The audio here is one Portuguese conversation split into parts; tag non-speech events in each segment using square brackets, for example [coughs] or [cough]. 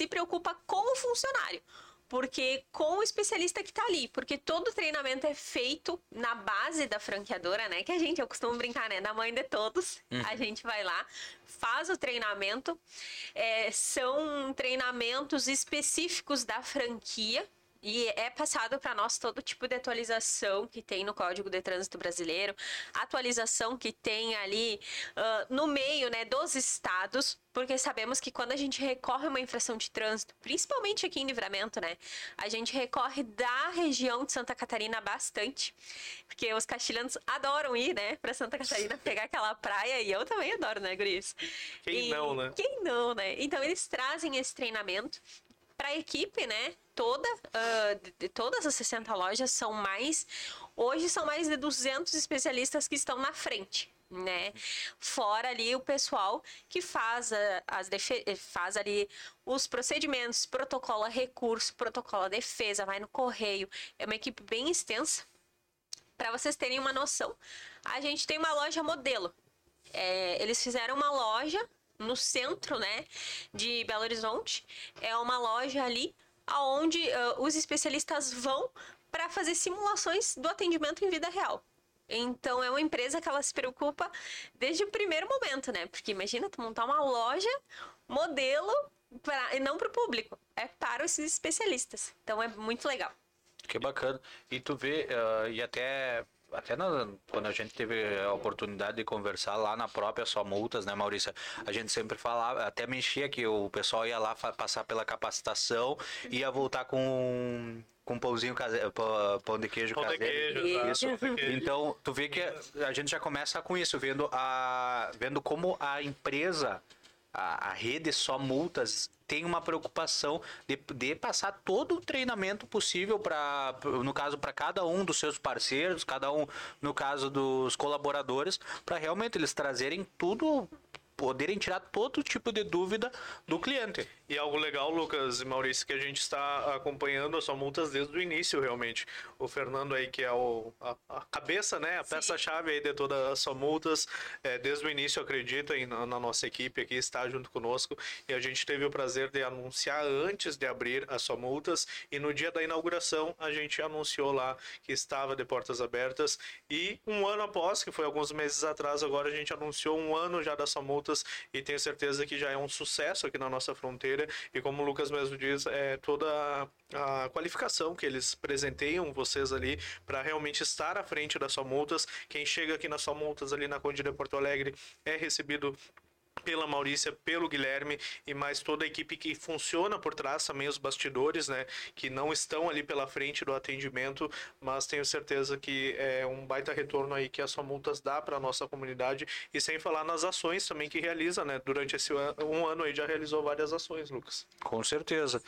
se preocupa com o funcionário porque com o especialista que está ali, porque todo treinamento é feito na base da franqueadora, né? Que a gente, eu costumo brincar, né? Na mãe de todos, uhum. a gente vai lá, faz o treinamento, é, são treinamentos específicos da franquia, e é passado para nós todo tipo de atualização que tem no Código de Trânsito Brasileiro, atualização que tem ali uh, no meio né, dos estados, porque sabemos que quando a gente recorre a uma infração de trânsito, principalmente aqui em Livramento, né, a gente recorre da região de Santa Catarina bastante, porque os castilhanos adoram ir, né, para Santa Catarina [laughs] pegar aquela praia e eu também adoro, né, Guris? Quem e, não, né? Quem não, né? Então eles trazem esse treinamento para a equipe, né? Toda, uh, de todas as 60 lojas são mais. Hoje são mais de 200 especialistas que estão na frente, né? Fora ali o pessoal que faz, a, as faz ali os procedimentos, protocolo recurso, protocolo defesa, vai no correio. É uma equipe bem extensa. Para vocês terem uma noção, a gente tem uma loja modelo. É, eles fizeram uma loja no centro, né, de Belo Horizonte. É uma loja ali aonde uh, os especialistas vão para fazer simulações do atendimento em vida real. Então é uma empresa que ela se preocupa desde o primeiro momento, né? Porque imagina tu montar uma loja modelo para e não para o público, é para os especialistas. Então é muito legal. Que bacana. E tu vê uh, e até até na, quando a gente teve a oportunidade de conversar lá na própria Só Multas, né, Maurícia? A gente sempre falava, até mexia que o pessoal ia lá passar pela capacitação, ia voltar com com pãozinho caseiro, pão de queijo pão caseiro. De queijo, isso. Então, tu vê que a gente já começa com isso, vendo a vendo como a empresa a, a rede só multas tem uma preocupação de, de passar todo o treinamento possível para, no caso, para cada um dos seus parceiros, cada um, no caso dos colaboradores, para realmente eles trazerem tudo poderem tirar todo tipo de dúvida do cliente. E algo legal, Lucas e Maurício, que a gente está acompanhando as sua multas desde o início, realmente. O Fernando aí, que é o, a, a cabeça, né? A peça-chave aí de todas as sua multas, é, desde o início acredita em, na, na nossa equipe aqui, está junto conosco. E a gente teve o prazer de anunciar antes de abrir as sua multas. E no dia da inauguração, a gente anunciou lá que estava de portas abertas. E um ano após, que foi alguns meses atrás, agora a gente anunciou um ano já das sua multas e tenho certeza que já é um sucesso aqui na nossa fronteira. E como o Lucas mesmo diz, é toda a qualificação que eles presenteiam vocês ali para realmente estar à frente das sua multas. Quem chega aqui nas sua multas ali na Conde de Porto Alegre é recebido pela Maurícia, pelo Guilherme e mais toda a equipe que funciona por trás, também os bastidores, né, que não estão ali pela frente do atendimento, mas tenho certeza que é um baita retorno aí que a sua multas dá para nossa comunidade e sem falar nas ações também que realiza, né, durante esse um ano aí já realizou várias ações, Lucas. Com certeza.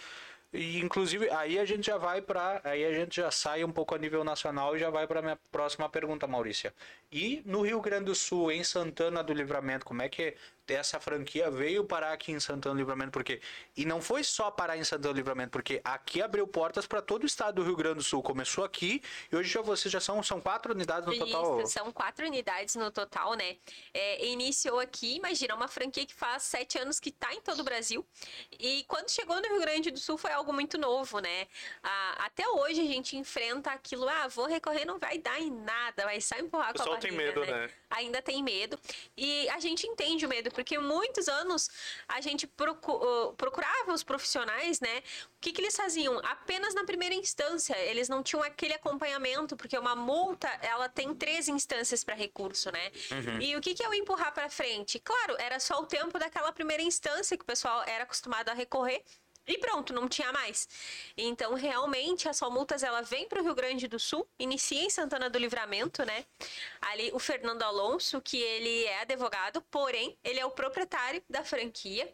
E inclusive aí a gente já vai para aí a gente já sai um pouco a nível nacional e já vai para minha próxima pergunta, Maurícia. E no Rio Grande do Sul, em Santana do Livramento, como é que essa franquia veio parar aqui em Santana do Livramento, porque e não foi só parar em Santana do Livramento, porque aqui abriu portas para todo o estado do Rio Grande do Sul. Começou aqui e hoje já vocês já são são quatro unidades no Isso, total. São quatro unidades no total, né? É, iniciou aqui, imagina uma franquia que faz sete anos que está em todo o Brasil e quando chegou no Rio Grande do Sul foi algo muito novo, né? Ah, até hoje a gente enfrenta aquilo, ah, vou recorrer, não vai dar em nada, vai só empurrar com a barriga, tem medo, né? né? Ainda tem medo e a gente entende o medo porque muitos anos a gente procurava os profissionais, né? O que, que eles faziam? Apenas na primeira instância, eles não tinham aquele acompanhamento, porque uma multa, ela tem três instâncias para recurso, né? Uhum. E o que, que é o empurrar para frente? Claro, era só o tempo daquela primeira instância que o pessoal era acostumado a recorrer. E pronto, não tinha mais. Então, realmente, a Só Multas ela vem para o Rio Grande do Sul, inicia em Santana do Livramento, né? Ali o Fernando Alonso, que ele é advogado, porém, ele é o proprietário da franquia.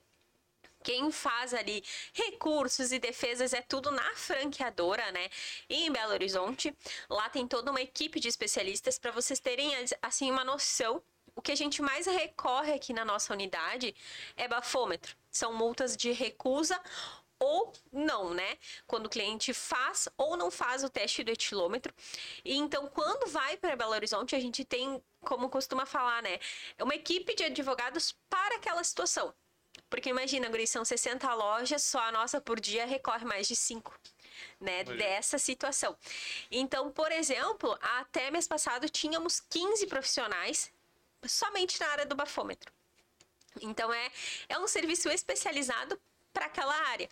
Quem faz ali recursos e defesas é tudo na franqueadora, né? E em Belo Horizonte, lá tem toda uma equipe de especialistas para vocês terem assim uma noção. O que a gente mais recorre aqui na nossa unidade é bafômetro são multas de recusa ou não, né? Quando o cliente faz ou não faz o teste do etilômetro. E então, quando vai para Belo Horizonte, a gente tem, como costuma falar, né? Uma equipe de advogados para aquela situação. Porque imagina, Guri, são 60 lojas, só a nossa por dia recorre mais de 5. Né, Imagina. dessa situação. Então, por exemplo, até mês passado tínhamos 15 profissionais somente na área do bafômetro. Então é, é um serviço especializado para aquela área.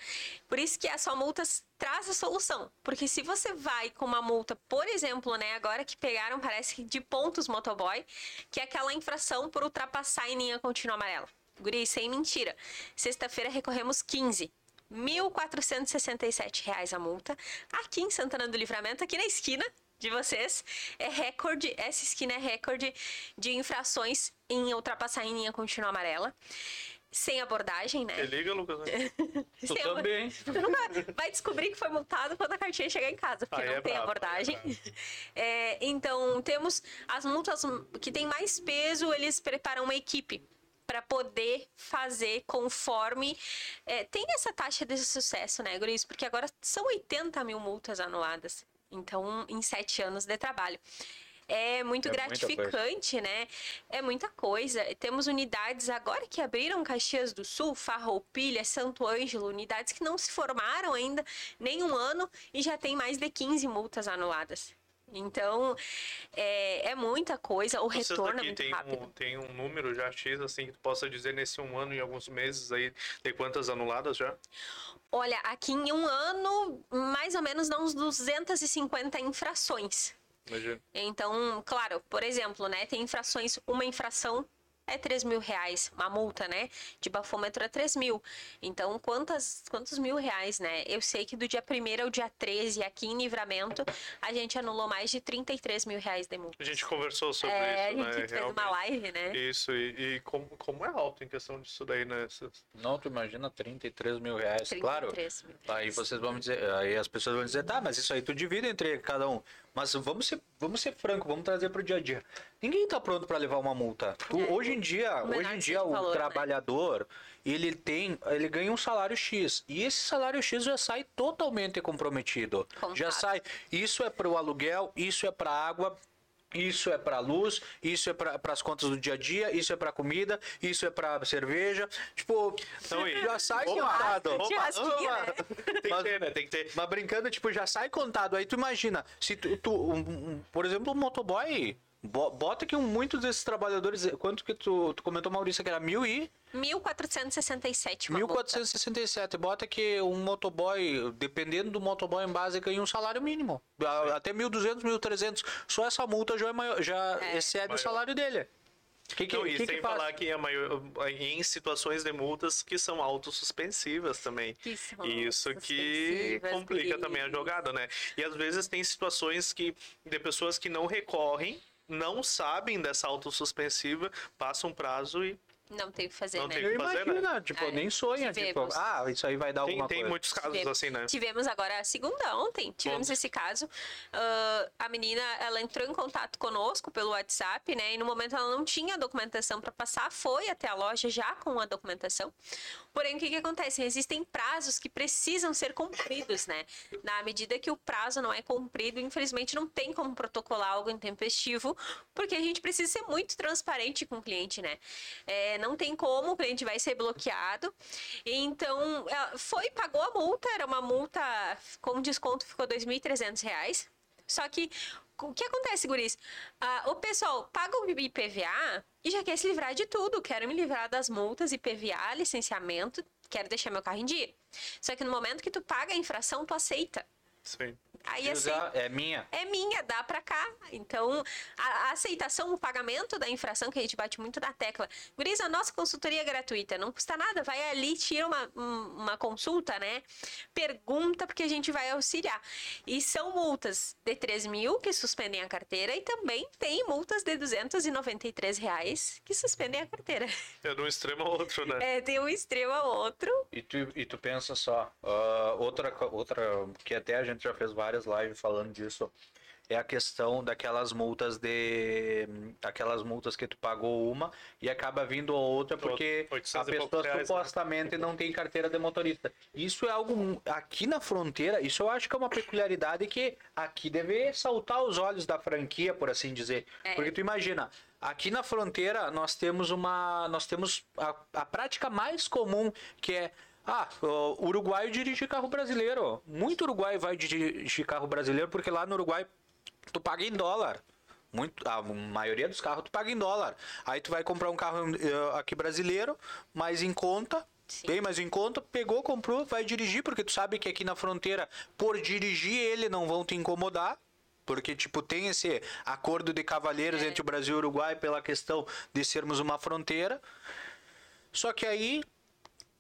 Por isso que a sua multas traz a solução. Porque se você vai com uma multa, por exemplo, né, agora que pegaram, parece que de pontos motoboy, que é aquela infração por ultrapassar em linha contínua amarela. Guri, sem mentira. Sexta-feira recorremos 15. 1.467 reais a multa. Aqui em Santana do Livramento, aqui na esquina de vocês, é recorde, essa esquina é recorde de infrações em ultrapassar em linha contínua amarela. Sem abordagem, né? Te liga, Lucas. né? [laughs] Tu abor- também. Tu vai descobrir que foi multado quando a cartinha chegar em casa, porque Aí não é tem brabo, abordagem. [laughs] É, então, temos as multas que tem mais peso, eles preparam uma equipe para poder fazer conforme. é, tem essa taxa de sucesso, né, Guris? Porque agora são 80 mil multas anuladas. Então, em sete anos de trabalho. É muito É gratificante, né? É muita coisa. Temos unidades agora que abriram Caxias do Sul, Farroupilha, Santo Ângelo, unidades que não se formaram ainda nem um ano e já tem mais de 15 multas anuladas. Então, é, é muita coisa. O Vocês retorno é muito tem rápido. um, tem um número já X, assim, que tu possa dizer nesse um ano e alguns meses aí, tem quantas anuladas já? Olha, aqui em um ano, mais ou menos, dá uns 250 infrações. Imagina. Então, claro, por exemplo, né, tem infrações, uma infração é 3 mil reais, uma multa, né? De bafômetro é 3 mil. Então, quantas, quantos mil reais, né? Eu sei que do dia 1 ao dia 13, aqui em Livramento, a gente anulou mais de 33 mil reais de multa. A gente conversou sobre É, isso, a né? gente fez uma realmente. live, né? Isso, e, e como, como é alto em questão disso daí, né? Não, tu imagina 33 mil reais. 33 Claro. mil Aí reais. vocês vão dizer, aí as pessoas vão dizer, tá, mas isso aí tu divide entre cada um. Mas vamos ser, vamos ser franco, vamos trazer pro dia a dia. Ninguém tá pronto para levar uma multa. Tu- É. Hoje em dia, O hoje em dia o o né? trabalhador, ele tem, ele ganha um salário X e esse salário X já sai totalmente comprometido. Contado. Já sai, isso é para o aluguel, isso é para água, isso é para luz, isso é para as contas do dia a dia, isso é para comida, isso é para cerveja. Tipo, Não, e- já sai Opa, contado. opa, opa. né? Tem que Mas- ter, né? Tem que ter. Mas brincando, tipo, já sai contado. Aí tu imagina, se tu, tu- um- um- por exemplo, um motoboy, bo- bota que um, muitos desses trabalhadores, quanto que tu, tu comentou, Maurício, que era mil e 1.467 uma multa. 1467. Bota que um motoboy, dependendo do motoboy em base, ganha um salário mínimo. A- Até 1.200, 1.300. Só essa multa já, é maior, já É. excede Maior. o salário dele. Que que, Não, e que que sem falar que a maior, em situações de multas que são autossuspensivas também. Que são Isso que complica também a jogada, né? E às vezes tem situações que de pessoas que não recorrem, não sabem dessa autossuspensiva, passam um prazo e Não tem o que fazer, Não né? tem Eu fazer, imagino, tipo, É, nem sonha, tipo, tivemos. ah, isso aí vai dar tem, alguma tem coisa. muitos casos Tivemos- assim, né? Tivemos agora a segunda ontem, tivemos Ontem. esse caso. Ah, a menina, ela entrou em contato conosco pelo WhatsApp, né? E no momento ela não tinha documentação para passar, foi até a loja já com a documentação. Porém, o que que acontece? Existem prazos que precisam ser cumpridos, né? Na medida que o prazo não é cumprido, infelizmente não tem como protocolar algo intempestivo, porque a gente precisa ser muito transparente com o cliente, né? É, não tem como, o cliente vai ser bloqueado. Então, foi, pagou a multa, era uma multa com desconto, ficou 2.300 reais. Só que, o que acontece, guris? Ah, o pessoal paga o IPVA e já quer se livrar de tudo. Quero me livrar das multas, IPVA, licenciamento, quero deixar meu carro em dia. Só que no momento que tu paga a infração, tu aceita. Sim. Aí aceita É minha. é minha, dá pra cá. Então, a, a aceitação, o pagamento da infração, que a gente bate muito na tecla. Guriza, a nossa consultoria é gratuita, não custa nada. Vai ali, tira uma, um- uma consulta, né? Pergunta, porque a gente vai auxiliar. E são multas de 3 mil que suspendem a carteira e também tem multas de 293 reais que suspendem a carteira. É de um extremo ao outro, né? É, de um extremo ao outro. E tu, e tu pensa só, ah, outra, outra que até a gente já fez várias lives falando disso. é a questão daquelas multas de aquelas multas que tu pagou uma e acaba vindo a outra porque a 800 pessoa reais, né? supostamente não tem carteira de motorista. Isso é algo aqui na fronteira, isso eu acho que é uma peculiaridade que aqui deve saltar os olhos da franquia, por assim dizer. É. Porque tu imagina, aqui na fronteira nós temos uma nós temos a, a prática mais comum que é ah, o uruguaio dirige carro brasileiro. Muito uruguaio vai dirigir carro brasileiro porque lá no Uruguai tu paga em dólar. Muito, a maioria dos carros tu paga em dólar. Aí tu vai comprar um carro eh, aqui brasileiro, mais em conta, Sim. bem mais em conta, pegou, comprou, vai dirigir, porque tu sabe que aqui na fronteira, por dirigir ele, não vão te incomodar. Porque, tipo, tem esse acordo de cavalheiros É. entre o Brasil e o Uruguai pela questão de sermos uma fronteira. Só que aí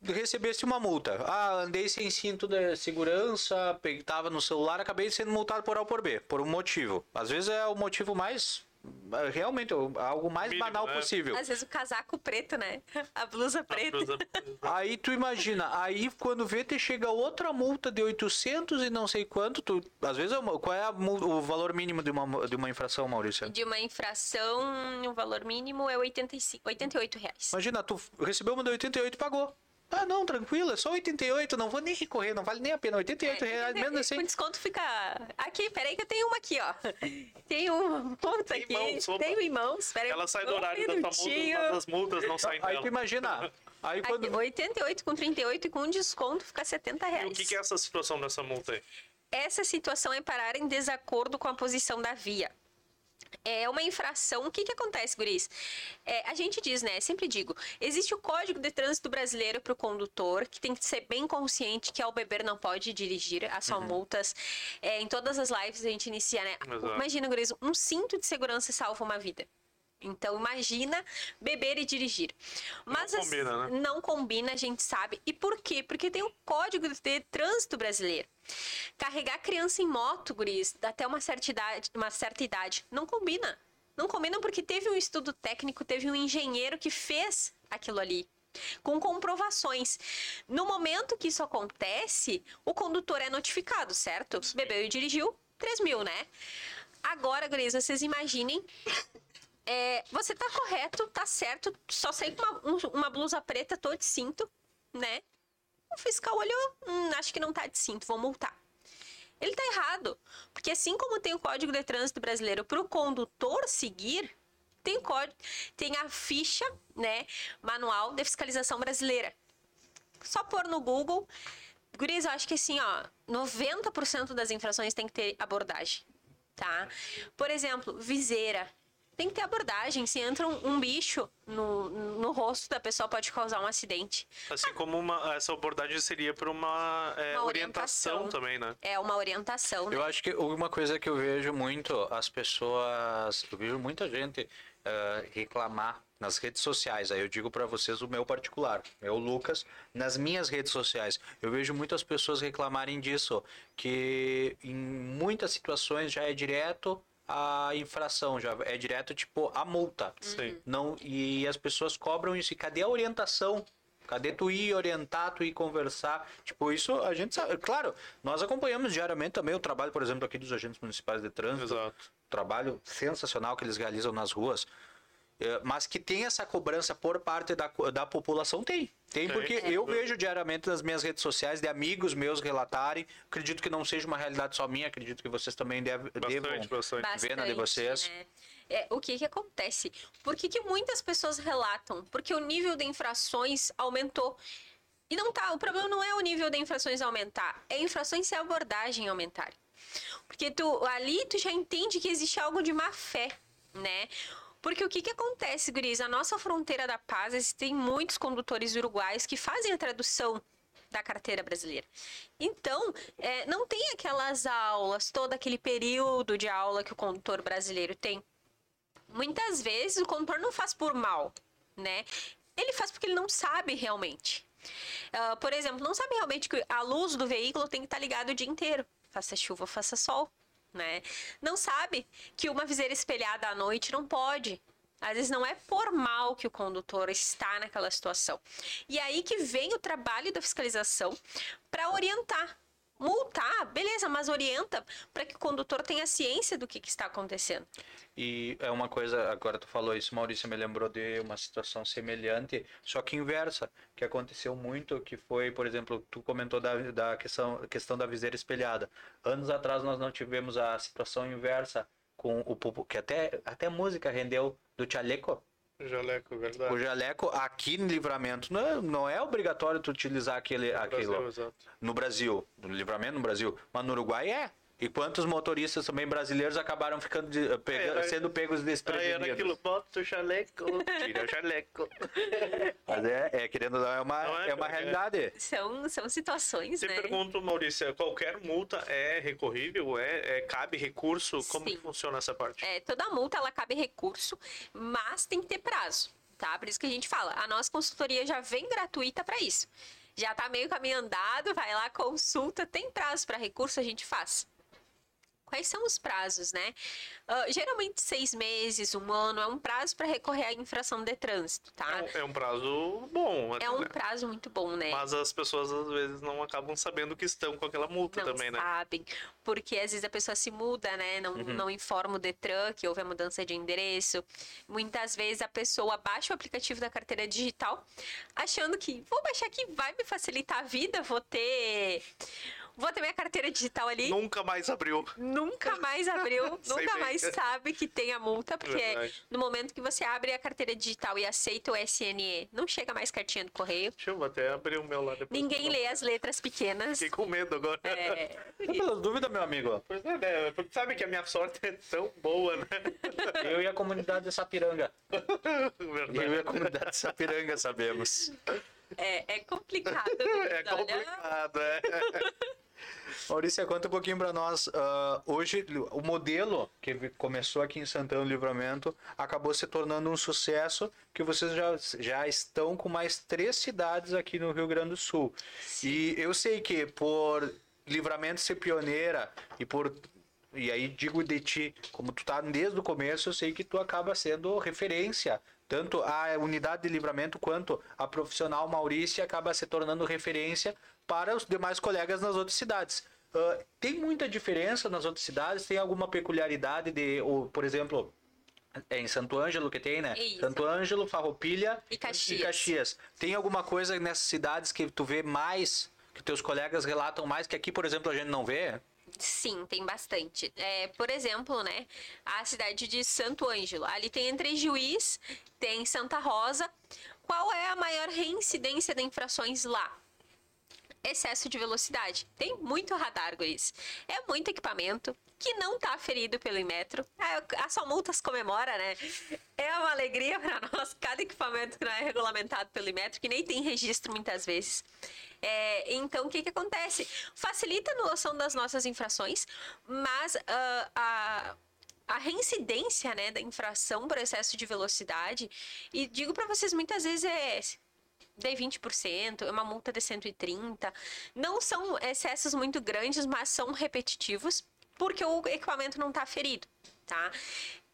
recebesse uma multa. Ah, andei sem cinto de segurança, pe- tava no celular, acabei sendo multado por A ou por B, por um motivo. Às vezes é o motivo mais é, realmente algo mais Mínimo, banal né? possível. Às vezes o casaco preto, né? [laughs] A blusa A preta. blusa- [laughs] Aí tu imagina, aí quando vê te chega outra multa de 800 e não sei quanto, tu, às vezes é qual é a o valor mínimo de uma de uma infração, Maurício? De uma infração, o valor mínimo é 85, 88 reais. Imagina, tu recebeu uma de 88 e pagou. Ah, não, tranquilo, é só 88, não vou nem recorrer, não vale nem a pena. 88 É, reais, menos assim. Com desconto fica. Aqui, peraí, que eu tenho uma aqui, ó. [laughs] Tem uma multa Tem aqui. mãos, opa. Tenho em mãos. Peraí, Ela sai do um horário da tua multa, mas as multas não saem Aí tu dela. imagina, aí Aqui, quando 88 com 38 e com desconto fica 70 E reais. o que, que é essa situação dessa multa aí? Essa situação é parar em desacordo com a posição da via. É uma infração. O que, que acontece, Guris? É, a gente diz, né? Sempre digo: existe o Código de Trânsito Brasileiro para o condutor, que tem que ser bem consciente que ao beber não pode dirigir, há só multas. É, em todas as lives a gente inicia, né? Exato. Imagina, Guris, um cinto de segurança salva uma vida. Então, imagina beber e dirigir. Mas Não as- combina, né? não combina, a gente sabe. E por quê? Porque tem o Código de Trânsito Brasileiro. Carregar criança em moto, guris, até uma certa idade, uma certa idade, não combina. Não combina porque teve um estudo técnico, teve um engenheiro que fez aquilo ali. Com comprovações. No momento que isso acontece, o condutor é notificado, certo? Bebeu e dirigiu, 3 mil, né? Agora, guris, vocês imaginem é, você tá correto, tá certo, só saí com uma, um- uma blusa preta, tô de cinto, né? O fiscal olhou, hum, acho que não tá de cinto, vou multar. Ele tá errado, porque assim como tem o Código de Trânsito Brasileiro para o condutor seguir, tem código, tem a ficha, né, manual de fiscalização brasileira. Só pôr no Google, Guris, eu acho que assim, ó, 90% das infrações tem que ter abordagem, tá? Por exemplo, viseira. Tem que ter abordagem. Se entra um, um bicho no, no rosto da pessoa, pode causar um acidente. Assim como uma, essa abordagem seria para uma, é, Uma orientação. orientação. também, né? É uma orientação, né? Eu acho que uma coisa que eu vejo muito, as pessoas, eu vejo muita gente eh, reclamar nas redes sociais. Aí eu digo para vocês o meu particular, eu Lucas, nas minhas redes sociais, eu vejo muitas pessoas reclamarem disso, que em muitas situações já é direto a infração, já é direto tipo a multa. Sim. Não, e as pessoas cobram isso. E cadê a orientação? Cadê tu ir orientar, tu ir conversar? Tipo, isso a gente sabe. Claro, nós acompanhamos diariamente também o trabalho, por exemplo, aqui dos agentes municipais de trânsito. Exato. Trabalho sensacional que eles realizam nas ruas. É, Mas que tem essa cobrança por parte da, da população, tem. Tem, porque sem eu vejo diariamente nas minhas redes sociais de amigos meus relatarem. Acredito que não seja uma realidade só minha, acredito que vocês também deve, Bastante, devam. bastante. Vendo a de vocês. né? É, o que que acontece? Por que, que muitas pessoas relatam? Porque o nível de infrações aumentou. E não tá, o problema não é o nível de infrações aumentar, é infrações e abordagem aumentar. Porque tu ali tu já entende que existe algo de má fé, né? Porque o que que acontece, Guris? A nossa fronteira da paz, existem muitos condutores uruguais que fazem a tradução da carteira brasileira. Então, é, não tem aquelas aulas, todo aquele período de aula que o condutor brasileiro tem. Muitas vezes o condutor não faz por mal, né? Ele faz porque ele não sabe realmente. Ah, por exemplo, não sabe realmente que a luz do veículo tem que estar ligada o dia inteiro. Faça chuva, faça sol, né? Não sabe que uma viseira espelhada à noite não pode. Às vezes não é por mal que o condutor está naquela situação. E aí que vem o trabalho da fiscalização para orientar. Multar, beleza, mas orienta para que o condutor tenha ciência do que, que está acontecendo. E é uma coisa, agora tu falou isso, Maurício, me lembrou de uma situação semelhante, só que inversa, que aconteceu muito, que foi, por exemplo, tu comentou da, da questão, questão da viseira espelhada. Anos atrás nós não tivemos a situação inversa com o que até até música rendeu do chaleco. Jaleco, verdade. O jaleco aqui no livramento não é, não é obrigatório tu utilizar aquele No aquilo Brasil, exato. no Brasil, no livramento no Brasil, mas no Uruguai é. E quantos motoristas também brasileiros acabaram ficando de- pega- era- sendo pegos Aí era desprevenidos? aquilo, bota o jaleco, tira o jaleco. [laughs] Mas é, é, querendo ou não, é uma, Não é, é uma é. realidade. São, são situações, Te né? pergunto, Maurícia, qualquer multa é recorrível? É, é- cabe recurso? Como funciona essa parte? É, toda multa ela cabe recurso, mas tem que ter prazo, tá? Por isso que a gente fala, a nossa consultoria já vem gratuita para isso. Já tá meio caminho andado, vai lá, consulta, tem prazo para recurso, a gente faz. Quais são os prazos, né? Ah, geralmente seis meses, um ano, é um prazo para recorrer à infração de trânsito, tá? É um, é um prazo bom, até, É um né? prazo muito bom, né? Mas as pessoas às vezes não acabam sabendo que estão com aquela multa não também, né? sabem, porque às vezes a pessoa se muda, né? Não, Uhum. não informa o Detran que houve a mudança de endereço. Muitas vezes a pessoa baixa o aplicativo da carteira digital, achando que vou baixar aqui, vai me facilitar a vida, vou ter. Vou ter minha carteira digital ali. Nunca mais abriu. Nunca mais abriu, [laughs] nunca mais sabe que tem a multa, porque Verdade. no momento que você abre a carteira digital e aceita o SNE, não chega mais cartinha do correio. Deixa eu até abrir o meu lá depois. Ninguém lê as letras pequenas. Fiquei com medo agora. É, [laughs] Pelas dúvidas, meu amigo. Pois é, né? Porque sabe que a minha sorte é tão boa, né? [laughs] Eu e a comunidade de Sapiranga. Verdade. Eu e a comunidade de Sapiranga sabemos. é, é complicado. É complicado, é. Maurícia, conta um pouquinho para nós. ah, hoje, o modelo que começou aqui em Santana do Livramento acabou se tornando um sucesso que vocês já, já estão com mais três cidades aqui no Rio Grande do Sul. E eu sei que por Livramento ser pioneira e por e aí digo de ti, como tu tá desde o começo, eu sei que tu acaba sendo referência. Tanto a unidade de livramento quanto a profissional Maurícia acaba se tornando referência para os demais colegas nas outras cidades. Ah, tem muita diferença nas outras cidades? Tem alguma peculiaridade de, ou, por exemplo, é em Santo Ângelo que tem, né? Isso. Santo Ângelo, Farroupilha E Caxias. e Caxias. Tem alguma coisa nessas cidades que tu vê mais, que teus colegas relatam mais, que aqui, por exemplo, a gente não vê? Sim, tem bastante. É, por exemplo, né, a cidade de Santo Ângelo. Ali tem entre Juiz, tem Santa Rosa. Qual é a maior reincidência de infrações lá? Excesso de velocidade. Tem muito radar, guris. É muito equipamento que não tá ferido pelo Inmetro. A, a Só Multas comemora, né? É uma alegria para [laughs] nós cada equipamento que não é regulamentado pelo Inmetro, que nem tem registro muitas vezes. É, então, o que, que acontece? Facilita a noção das nossas infrações, mas ah, a, a reincidência né, da infração por excesso de velocidade, e digo para vocês, muitas vezes é de 20%, é uma multa de 130. Não são excessos muito grandes, mas são repetitivos, porque o equipamento não está ferido, tá?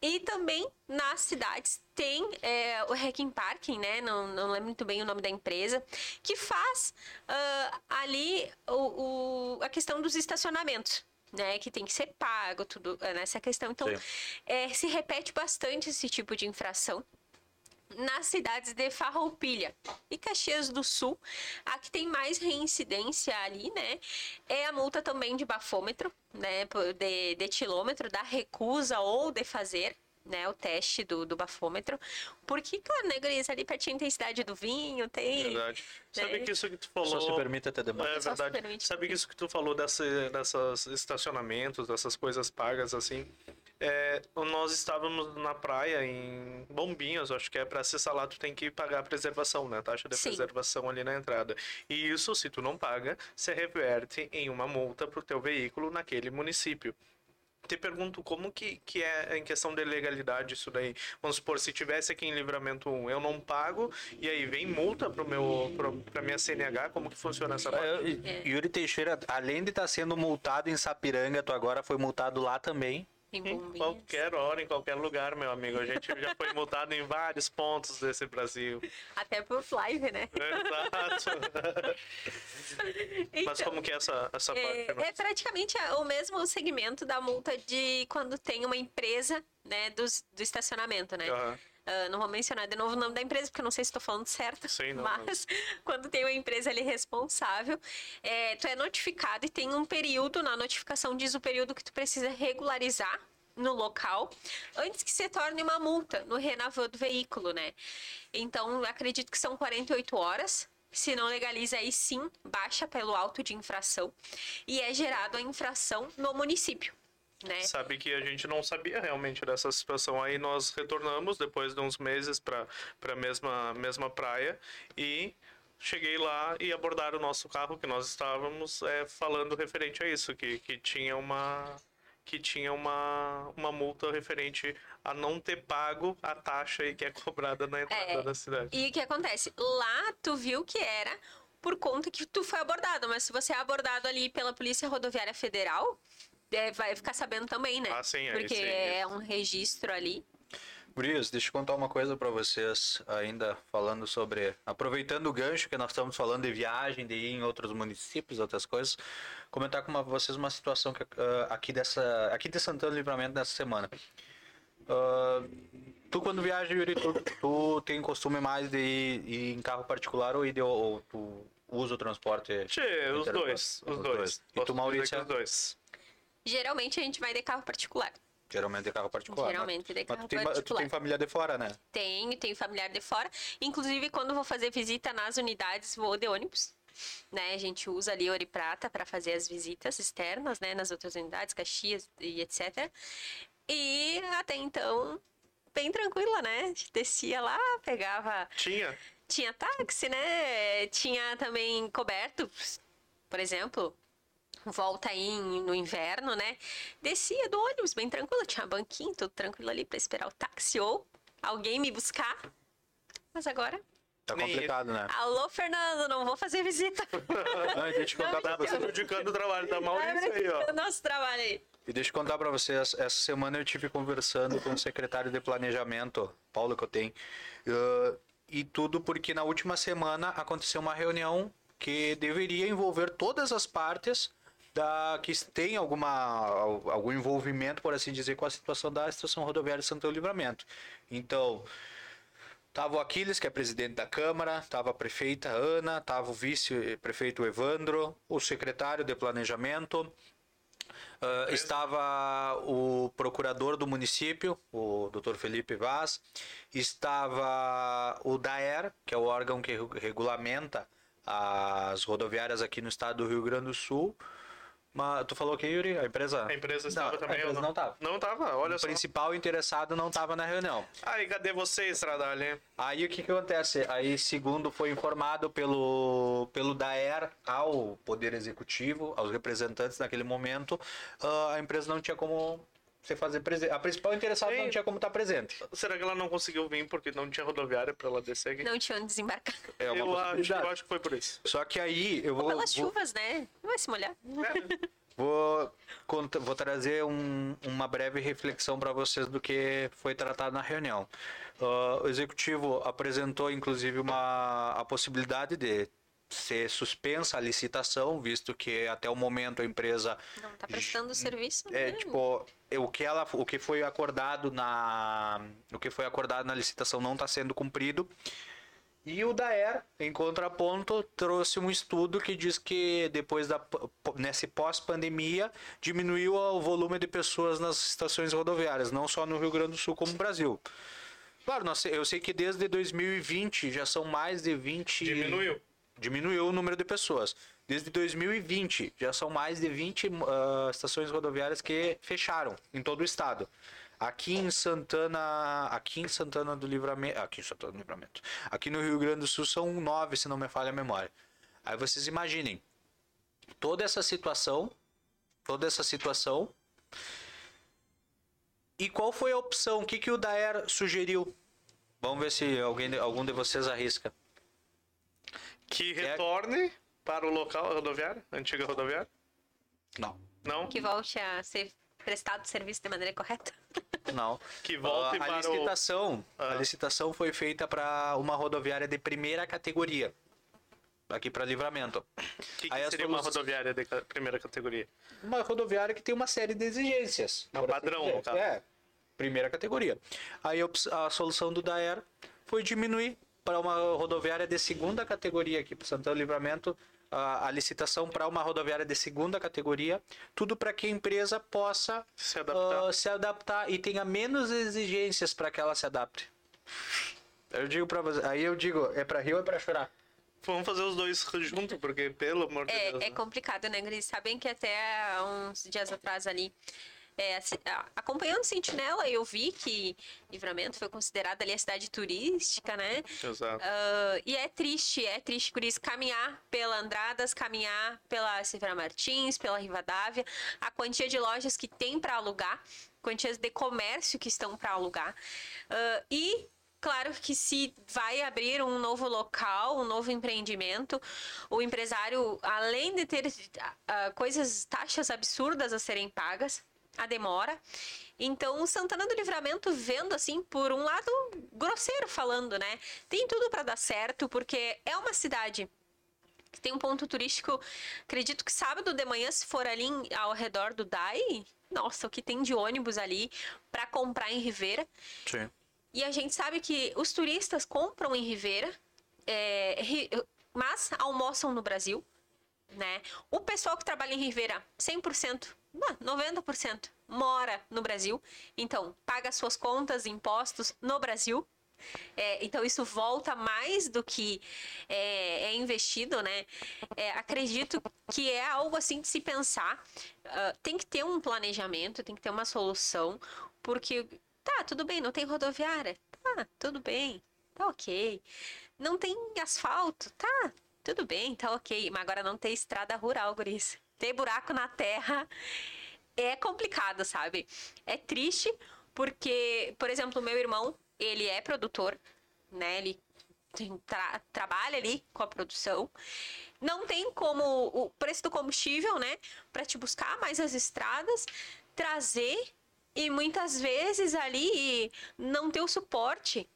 E também nas cidades tem é, o Hacking Parking, né? Não, não lembro muito bem o nome da empresa, que faz ah, ali o, o- a questão dos estacionamentos. Né, que tem que ser pago, tudo nessa questão. Então, é, se repete bastante esse tipo de infração nas cidades de Farroupilha e Caxias do Sul. A que tem mais reincidência ali, né? É a multa também de bafômetro, né? De, de etilômetro, da recusa ou de fazer. Né, o teste do, do bafômetro. Porque, claro, né, Gris, ali pertinho tem cidade do vinho, tem. Verdade. Sabe né? que isso que tu falou. Só se permite até demais. É Só se verdade. permite. Sabe que isso que tu falou dessa, dessas estacionamentos, dessas coisas pagas assim. É, nós estávamos na praia em Bombinhas, acho que é para acessar lá tu tem que pagar a preservação, né? Taxa de Sim. preservação ali na entrada. E isso, se tu não paga, se reverte em uma multa pro teu veículo naquele município. Te pergunto como que, que é em questão de legalidade isso daí. Vamos supor, se tivesse aqui em Livramento 1, eu não pago, e aí vem multa pro meu, pro, pra minha CNH, como que funciona essa parte? É, Yuri Teixeira, além de estar sendo multado em Sapiranga, tu agora foi multado lá também. Em qualquer hora, em qualquer lugar, meu amigo. A gente já foi multado em vários pontos desse Brasil. Até por live, né? Exato. [laughs] Mas Então, como que é essa, essa É, parte? é praticamente o mesmo segmento da multa de quando tem uma empresa, né, do, do estacionamento, né? Aham. Ah, não vou mencionar de novo o nome da empresa, porque eu não sei se estou falando certo. Sim, não, mas [laughs] quando tem uma empresa ali responsável, é, tu é notificado e tem um período, na notificação diz o período que tu precisa regularizar no local, antes que se torne uma multa no renavan do veículo, né? Então, acredito que são 48 horas. Se não legaliza, aí sim, baixa pelo auto de infração e é gerado a infração no município, né? Sabe que a gente não sabia realmente dessa situação. Aí nós retornamos depois de uns meses para a mesma, mesma praia e cheguei lá e abordaram o nosso carro que nós estávamos é, falando referente a isso, que, que tinha uma que tinha uma, uma multa referente a não ter pago a taxa aí que é cobrada na entrada É. da cidade. E o que acontece? Lá tu viu que era por conta que tu foi abordado, mas se você é abordado ali pela Polícia Rodoviária Federal, é, vai ficar sabendo também, né? Ah, sim, aí Porque sim, é isso. um registro ali. Gurias, deixa eu contar uma coisa pra vocês, ainda falando sobre. Aproveitando o gancho que nós estamos falando de viagem, de ir em outros municípios, outras coisas, comentar com uma- vocês uma situação que, ah, aqui, dessa, aqui de Santana do Livramento dessa semana. Ah, tu, quando viaja, Yuri, tu, tu tem costume mais de ir, ir em carro particular ou, ir de, ou tu usa o transporte? Tchê, os dois, os os dois. dois. E tu, Maurícia? que Os dois. Geralmente a gente vai de carro particular. Geralmente de carro particular. né? Geralmente de Mas carro tu tem, tu particular. tem família de fora, né? Tenho, tenho familiar de fora. Inclusive, quando vou fazer visita nas unidades, vou de ônibus. Né? A gente usa ali Ouro e Prata para fazer as visitas externas, né? Nas outras unidades, Caxias e etc. E até então, bem tranquila, né? A gente descia lá, pegava. Tinha? Tinha táxi, né? Tinha também coberto, por exemplo. Volta aí no inverno, né? Descia do ônibus, bem tranquilo. Tinha banquinho, tudo tranquilo ali para esperar o táxi ou alguém me buscar. Mas agora, Tá complicado, né? alô, Fernando, não vou fazer visita. [laughs] E deixa eu contar pra Tá vocês. prejudicando o trabalho da Maurícia aí, ó. o nosso trabalho aí. E deixa eu contar pra vocês, essa semana eu tive conversando com o secretário de planejamento, Paulo Cotem, uh, e tudo porque na última semana aconteceu uma reunião que deveria envolver todas as partes da que tem alguma al- algum envolvimento, por assim dizer, com a situação da estação rodoviária de Santana do Livramento. Então, Tava o Aquiles, que é presidente da Câmara, tava a prefeita Ana, tava o vice-prefeito Evandro, o secretário de Planejamento, ah, estava o procurador do município, o Dr. Felipe Vaz, estava o DAER, que é o órgão que regu- regulamenta as rodoviárias aqui no estado do Rio Grande do Sul. Mas tu falou que Yuri, a empresa A empresa estava Não, também a empresa não? não tava. Não tava, olha o só. principal interessado não estava na reunião. Aí, cadê você, Stradale? Aí o que, que acontece? Aí, segundo foi informado pelo, pelo DAER ao Poder Executivo, aos representantes naquele momento, ah, a empresa não tinha como se fazer presente. A principal interessada Sim. não tinha como estar presente. Será que ela não conseguiu vir porque não tinha rodoviária pra ela descer aqui? Não tinha onde desembarcar. É uma eu, acho, eu acho que foi por isso. Só que aí eu vou, Pelas vou, chuvas, né? Não vai se molhar. É, vou, vou trazer um- uma breve reflexão para vocês do que foi tratado na reunião. Ah, o executivo apresentou, inclusive, uma, a possibilidade de ser suspensa a licitação, visto que até o momento a empresa Não tá prestando serviço. é né? tipo é, o que ela o que foi acordado na o que foi acordado na licitação não está sendo cumprido e o Daer em contraponto trouxe um estudo que diz que depois da nesse pós pandemia diminuiu o volume de pessoas nas estações rodoviárias não só no Rio Grande do Sul como no Brasil Claro, eu sei que desde 2020 já são mais de 20 Diminuiu. Diminuiu o número de pessoas. Desde 2020, já são mais de 20 ah, estações rodoviárias que fecharam em todo o estado. Aqui em Santana, aqui em Santana do Livramento, aqui em Santana do Livramento, aqui no Rio Grande do Sul são nove, se não me falha a memória. Aí vocês imaginem toda essa situação, toda essa situação. E qual foi a opção? O que, que o Daer sugeriu? Vamos ver se alguém, algum de vocês arrisca. Que retorne para o local rodoviário, antiga rodoviária? Não. Não? Que volte a ser prestado o serviço de maneira correta? [laughs] Não. Que volte Ah, a para o- licitação, a Ah. licitação foi feita para uma rodoviária de primeira categoria. Aqui para livramento. O que, que Aí seria uma rodoviária de primeira categoria? Uma rodoviária que tem uma série de exigências. Por assim padrão, dizer. no caso. É, primeira categoria. Aí a, a solução do Daer foi diminuir para uma rodoviária de segunda categoria aqui para Santana do Livramento, a, a licitação para uma rodoviária de segunda categoria, tudo para que a empresa possa Se adaptar. ah, se adaptar e tenha menos exigências para que ela se adapte. Eu digo para você, aí eu digo, é para rir ou é para chorar? Vamos fazer os dois juntos, porque, pelo amor de Deus. É, é né? complicado, né, Gris? Sabem que até uns dias atrás ali, é, assim, acompanhando o Sentinela, eu vi que Livramento foi considerada ali a cidade turística, né? Exato. Ah, e é triste, é triste por isso caminhar pela Andradas, caminhar pela Silveira Martins, pela Rivadavia, a quantia de lojas que tem para alugar, quantias de comércio que estão para alugar. Ah, e claro que se vai abrir um novo local, um novo empreendimento, o empresário, além de ter ah, coisas, taxas absurdas a serem pagas, a demora. Então, o Santana do Livramento vendo assim por um lado grosseiro falando, né? Tem tudo para dar certo, porque é uma cidade que tem um ponto turístico. Acredito que sábado de manhã, se for ali ao redor do DAI, nossa, o que tem de ônibus ali para comprar em Ribeira. Sim. E a gente sabe que os turistas compram em Ribeira, é, mas almoçam no Brasil, né? O pessoal que trabalha em Ribeira, 100%, não, 90% mora no Brasil, então paga suas contas, impostos no Brasil. É, então isso volta mais do que é, é investido, né? É, acredito que é algo assim de se pensar. Ah, tem que ter um planejamento, tem que ter uma solução, porque tá tudo bem, não tem rodoviária, tá tudo bem, tá ok. Não tem asfalto, tá tudo bem, tá ok. Mas agora não tem estrada rural, guris. Ter buraco na terra é complicado, sabe? É triste porque, por exemplo, meu irmão, ele é produtor, né? Ele tra- trabalha ali com a produção. Não tem como o preço do combustível, né? Para te buscar mais as estradas, trazer e muitas vezes ali não ter o suporte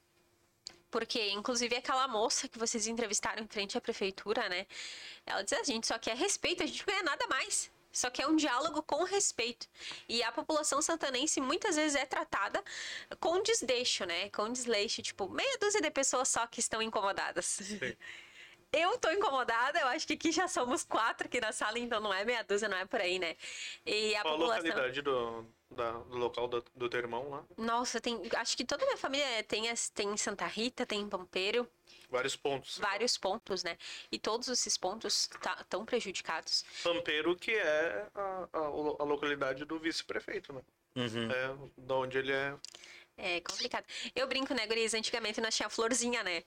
porque, inclusive, aquela moça que vocês entrevistaram em frente à prefeitura, né? Ela diz: a gente só quer respeito, a gente não quer nada mais. Só quer um diálogo com respeito. E a população santanense muitas vezes é tratada com desleixo, né? Com desleixo. Tipo, meia dúzia de pessoas só que estão incomodadas. Eu tô incomodada, eu acho que aqui já somos quatro aqui na sala, então não é meia dúzia, não é por aí, né? E a Qual a população. localidade do, da- do local do, do teu irmão lá? Nossa, tem. Acho que toda a minha família tem, tem em Santa Rita, tem em Pampeiro. Vários pontos. vários pontos, né? E todos esses pontos estão prejudicados. Pampeiro, que é a, a, a localidade do vice-prefeito, né? Uhum. É da onde ele é. É complicado. Eu brinco, né, Guris? Antigamente nós tinha florzinha, né?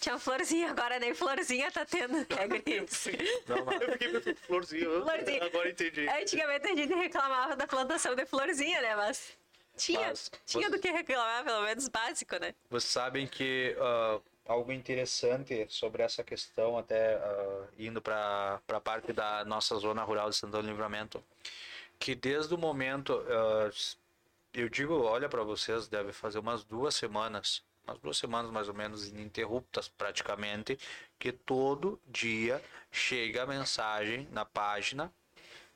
Tinha florzinha, agora nem florzinha tá tendo, né, [laughs] Guris? Eu fiquei pensando, florzinha. Florzinha. Agora entendi. Antigamente a gente reclamava da plantação de florzinha, né? Mas tinha, Mas tinha você- do que reclamar, pelo menos básico, né? Vocês sabem que ah, algo interessante sobre essa questão, até ah, indo para a parte da nossa zona rural de Santana do Livramento, que desde o momento, ah, eu digo, olha para vocês, deve fazer umas duas semanas, umas duas semanas mais ou menos ininterruptas praticamente, que todo dia chega a mensagem na página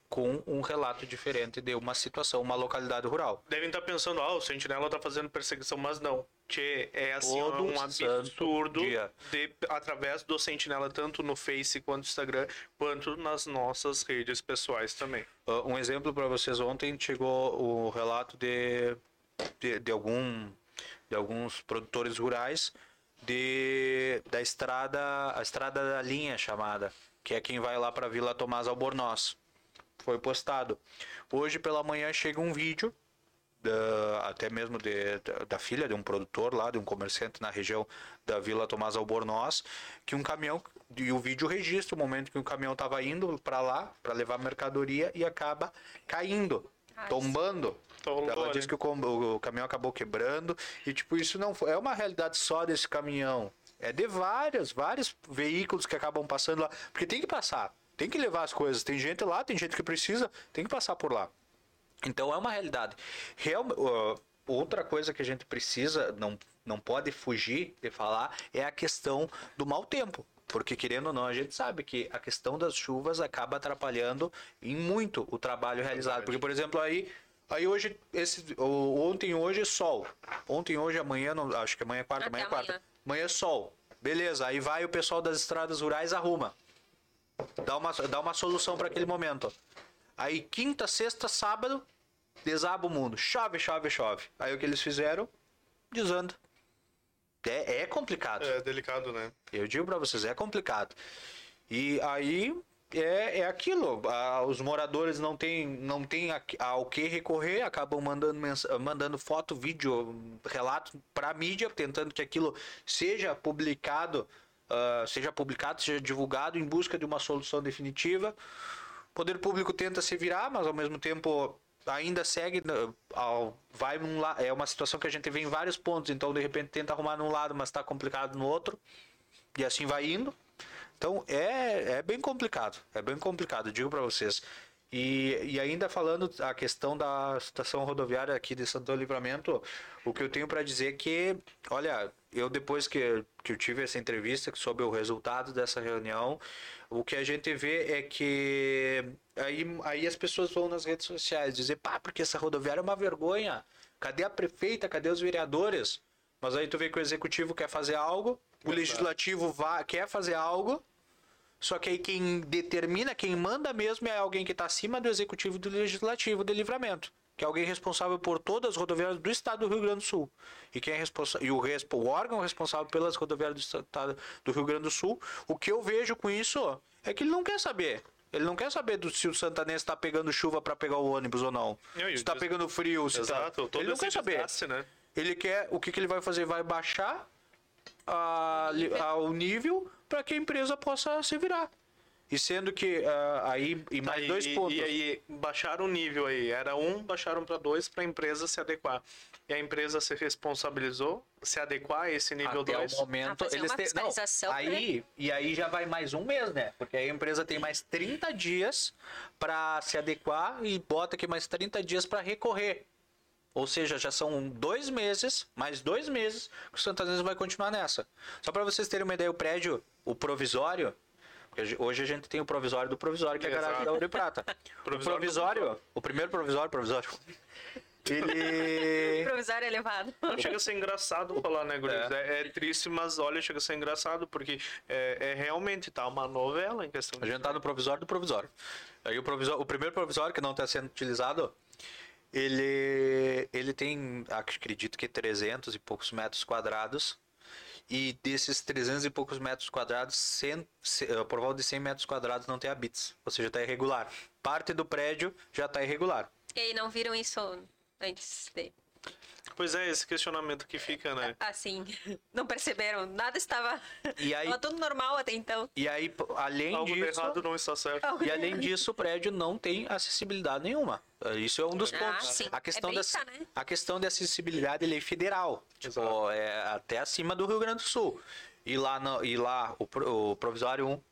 com um relato diferente de uma situação, uma localidade rural. Devem estar pensando, ah, o Sentinela tá fazendo perseguição, mas não. Tchê, é assim, Todo um absurdo de, através do Sentinela, tanto no Face quanto no Instagram, quanto nas nossas redes pessoais também. Uh, Um exemplo para vocês, ontem chegou o relato de, de, de algum, de alguns produtores rurais de, da estrada, a estrada da linha chamada, que é quem vai lá para Vila Tomás Albornoz. Foi postado. Hoje pela manhã chega um vídeo da- até mesmo de, da, da filha de um produtor lá, de um comerciante na região da Vila Tomás Albornoz, que um caminhão, e o vídeo registra o momento que o caminhão estava indo para lá, para levar mercadoria, e acaba caindo, Ai, tombando. Tombou, Ela né? disse que o, o caminhão acabou quebrando, e tipo, isso não foi, é uma realidade só desse caminhão. É de vários, vários veículos que acabam passando lá, porque tem que passar, tem que levar as coisas. Tem gente lá, tem gente que precisa, tem que passar por lá. Então é uma realidade. Real, uh, outra coisa que a gente precisa, não, não pode fugir de falar, é a questão do mau tempo. Porque, querendo ou não, a gente sabe que a questão das chuvas acaba atrapalhando em muito o trabalho realizado. Porque, por exemplo, aí, aí hoje, esse, ontem hoje sol. Ontem, hoje, amanhã, não, acho que amanhã é quarta, Até amanhã é quarta. amanhã. Amanhã é sol. Beleza, aí vai o pessoal das estradas rurais arruma. Dá uma, dá uma solução para aquele momento. Aí quinta, sexta, sábado, desaba o mundo. Chove, chove, chove. Aí o que eles fizeram? Desanda. É, é complicado. É delicado, né? Eu digo para vocês, é complicado. E aí é, é aquilo. ah, os moradores não têm não tem a- ao que recorrer, acabam mandando, mandando foto, vídeo, relato para a mídia, tentando que aquilo seja publicado, ah, seja publicado, seja divulgado em busca de uma solução definitiva. Poder público tenta se virar, mas ao mesmo tempo ainda segue né, vai num la- é uma situação que a gente vê em vários pontos, então de repente tenta arrumar num lado, mas está complicado no outro. E assim vai indo. Então é, é bem complicado. É bem complicado, digo para vocês. E, e ainda falando a questão da estação rodoviária aqui de Santo Livramento, o que eu tenho para dizer é que, olha, eu depois que, que eu tive essa entrevista sobre o resultado dessa reunião, o que a gente vê é que aí, aí as pessoas vão nas redes sociais dizer, pá, porque essa rodoviária é uma vergonha. Cadê a prefeita? Cadê os vereadores? Mas aí tu vê que o executivo quer fazer algo, o legislativo vá, quer fazer algo, só que aí quem determina, quem manda mesmo é alguém que está acima do executivo e do legislativo de livramento. Que é alguém responsável por todas as rodoviárias do estado do Rio Grande do Sul. E quem é responsável. E o, respo- o órgão responsável pelas rodoviárias do estado do Rio Grande do Sul. O que eu vejo com isso é que ele não quer saber. Ele não quer saber do, se o santanense está pegando chuva para pegar o ônibus ou não. Não, e se está pegando frio, se tá... Exato, todo Ele não quer saber. desgaste, né? Ele quer. O que, que ele vai fazer? Vai baixar a, a- o nível para que a empresa possa se virar. E sendo que ah, aí, e mais Aí, dois e- pontos. E aí, baixaram o nível aí. Era um, baixaram para dois para a empresa se adequar. E a empresa se responsabilizou se adequar a esse nível Até 2. o momento, Ah, eles têm. Não, fiscalização, aí, e aí já vai mais um mês, né? Porque aí a empresa tem mais 30 dias para se adequar e bota aqui mais 30 dias para recorrer. Ou seja, já são dois meses, mais dois meses, que o Santanese vai continuar nessa. Só para vocês terem uma ideia, o prédio, o provisório, porque hoje a gente tem o provisório do provisório, que é a garagem da Ouro e Prata. [laughs] Provisório o provisório, o primeiro provisório, provisório, [laughs] ele... Improvisar elevado. Chega a ser engraçado falar, né, Guris? É. é triste, mas olha, chega a ser engraçado, porque é, é realmente tá uma novela em questão A gente tá no provisório do provisório. Aí o, provisório, o primeiro provisório que não está sendo utilizado, ele, ele tem, acredito que 300 e poucos metros quadrados. E desses 300 e poucos metros quadrados, 100, se- eh, por volta de 100 metros quadrados não tem habites. Ou seja, está irregular. Parte do prédio já está irregular. E aí não viram isso antes de... Pois é, esse questionamento que fica, né? Assim, [laughs] não perceberam. Nada estava... E aí- Estava tudo normal até então. E aí, além Algo de disso... errado não está certo. E além disso, o prédio não tem acessibilidade nenhuma. Isso é um dos Ah, pontos. sim. A questão, É da, né? a questão da acessibilidade ele é federal. Tipo, é até acima do Rio Grande do Sul. E lá, no, e lá o, o provisório 1.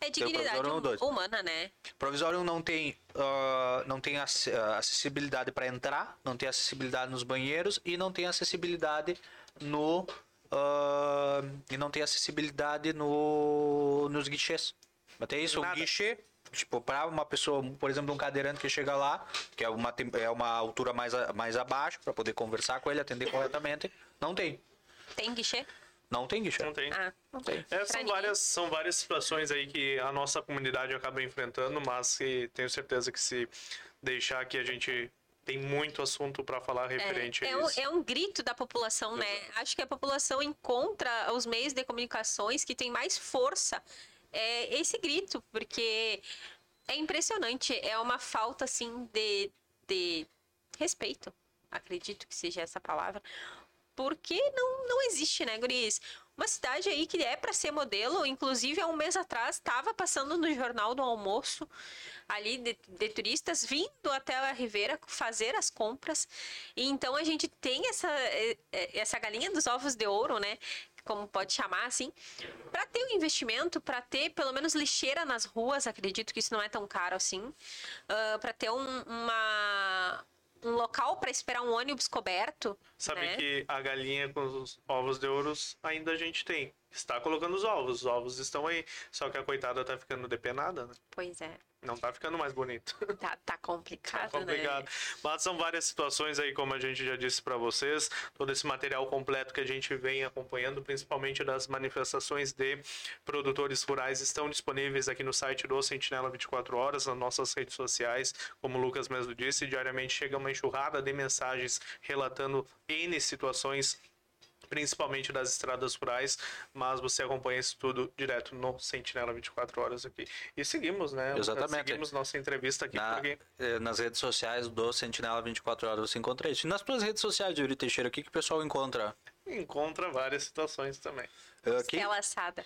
É dignidade provisório um, dois. humana, né? Provisório 1 não tem, ah, não tem ac- ah, acessibilidade para entrar, não tem acessibilidade nos banheiros e não tem acessibilidade no. ah, e não tem acessibilidade no, nos guichês. Até isso, o Nada. guichê, tipo, para uma pessoa, por exemplo, um cadeirante que chega lá, que é uma, é uma altura mais, a- mais abaixo, para poder conversar com ele, atender corretamente, não tem. Tem guichê? Não tem guichê. Não tem. Ah, Não tem. É, são, várias, são várias situações aí que a nossa comunidade acaba enfrentando, mas que tenho certeza que se deixar aqui a gente tem muito assunto para falar referente é, a é, um, isso. é um grito da população, né? Acho que a população encontra os meios de comunicações que têm mais força. É esse grito, porque é impressionante. É uma falta, assim, de, de respeito. Acredito que seja essa palavra. Porque não, não existe, né, Guris? Uma cidade aí que é para ser modelo, inclusive há um mês atrás estava passando no Jornal do Almoço, ali de, de turistas vindo até a Ribeira fazer as compras. E então a gente tem essa, essa galinha dos ovos de ouro, né? como pode chamar assim, para ter um investimento, para ter pelo menos lixeira nas ruas, acredito que isso não é tão caro assim, uh, para ter um, uma um local para esperar um ônibus coberto. Sabe né? que a galinha com os ovos de ouros ainda a gente tem. Está colocando os ovos, os ovos estão aí. Só que a coitada tá ficando depenada, né? Pois é. Não tá ficando mais bonito. [laughs] Tá, tá complicado, Tá complicado. né? Mas são várias situações aí, como a gente já disse para vocês, todo esse material completo que a gente vem acompanhando, principalmente das manifestações de produtores rurais, estão disponíveis aqui no site do Sentinela 24 Horas, nas nossas redes sociais, como o Lucas mesmo disse, diariamente chega uma enxurrada de mensagens relatando N situações principalmente das estradas rurais, mas você acompanha isso tudo direto no Sentinela 24 horas aqui. E seguimos, né? Exatamente. Seguimos nossa entrevista aqui, Na- porque eh, nas redes sociais do Sentinela 24 Horas você encontra isso. E nas tuas redes sociais, Yuri Teixeira, o que, que o pessoal encontra? encontra várias situações também. Eh, que- Estela assada.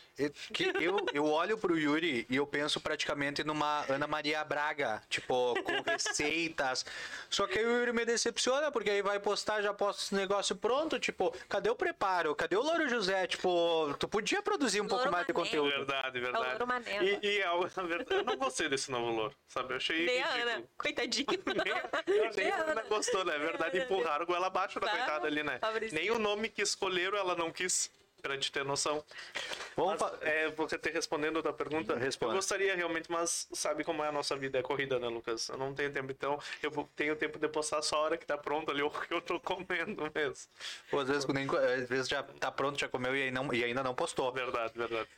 Que eu, eu olho pro Yuri e eu penso praticamente numa Ana Maria Braga, tipo, com [laughs] receitas. Só que aí o Yuri me decepciona, porque aí vai postar, já posta esse negócio pronto, tipo, cadê o preparo? Cadê o Louro José? Tipo, tu podia produzir um pouco mais de conteúdo. Verdade, É o verdade. Louro. E, e a, na verdade, eu não gostei desse novo louro, sabe? Eu achei Nem a. Ana. Coitadinha. [laughs] Nem, Nem a Ana gostou, né? É verdade, empurraram com ela abaixo da Tá, coitada ali, né? Nem o nome que escolheram ela não quis, pra te ter noção. Vamos Mas, é, você ter respondendo a tua pergunta, eu gostaria realmente, mas sabe como é a nossa vida, é corrida, né, Lucas? Eu não tenho tempo, então eu tenho tempo de postar só a hora que tá pronto ali, [laughs] o que eu tô comendo mesmo. Às vezes, nem, às vezes já tá pronto, já comeu e, aí não, e ainda não postou. Verdade, verdade.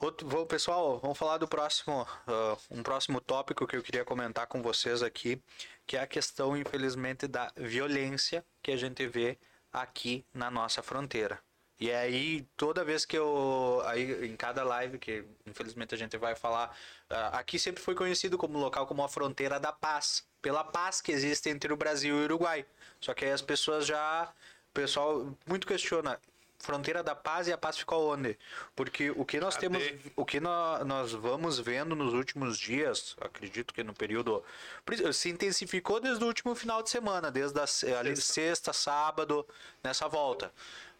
Outro, vou, pessoal, vamos falar do próximo, ah, um próximo tópico que eu queria comentar com vocês aqui, que é a questão, infelizmente, da violência que a gente vê aqui na nossa fronteira. E aí, toda vez que eu. Aí, em cada live que infelizmente a gente vai falar, ah, aqui sempre foi conhecido como local como a fronteira da paz, pela paz que existe entre o Brasil e o Uruguai. Só que aí as pessoas já. O pessoal muito questiona. Fronteira da paz e a paz ficou onde? Porque o que nós Cadê? temos o que nó- nós vamos vendo nos últimos dias, acredito que no período se intensificou desde o último final de semana, desde a, ali, sexta, sábado, nessa volta.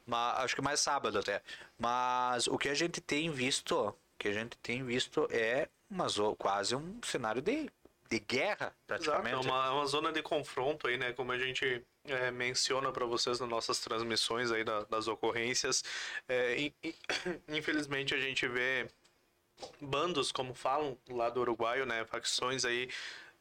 Mas, acho que mais sábado até. Mas o que a gente tem visto, que a gente tem visto é uma, quase um cenário de, de guerra, praticamente. é uma, é uma zona de confronto aí, né? Como a gente é, menciona para vocês nas nossas transmissões aí da- das ocorrências. É, in- in- [coughs] infelizmente a gente vê bandos, como falam lá do Uruguaio, né? Facções aí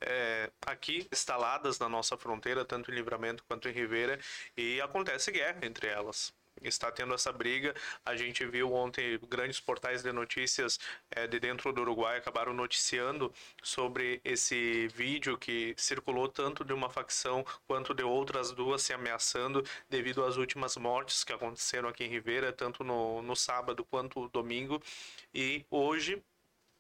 é, aqui instaladas na nossa fronteira, tanto em Livramento quanto em Ribeira, e acontece guerra entre elas. Está tendo essa briga. A gente viu ontem grandes portais de notícias é, de dentro do Uruguai acabaram noticiando sobre esse vídeo que circulou tanto de uma facção quanto de outras duas se ameaçando devido às últimas mortes que aconteceram aqui em Ribeira, tanto no, no sábado quanto domingo. E hoje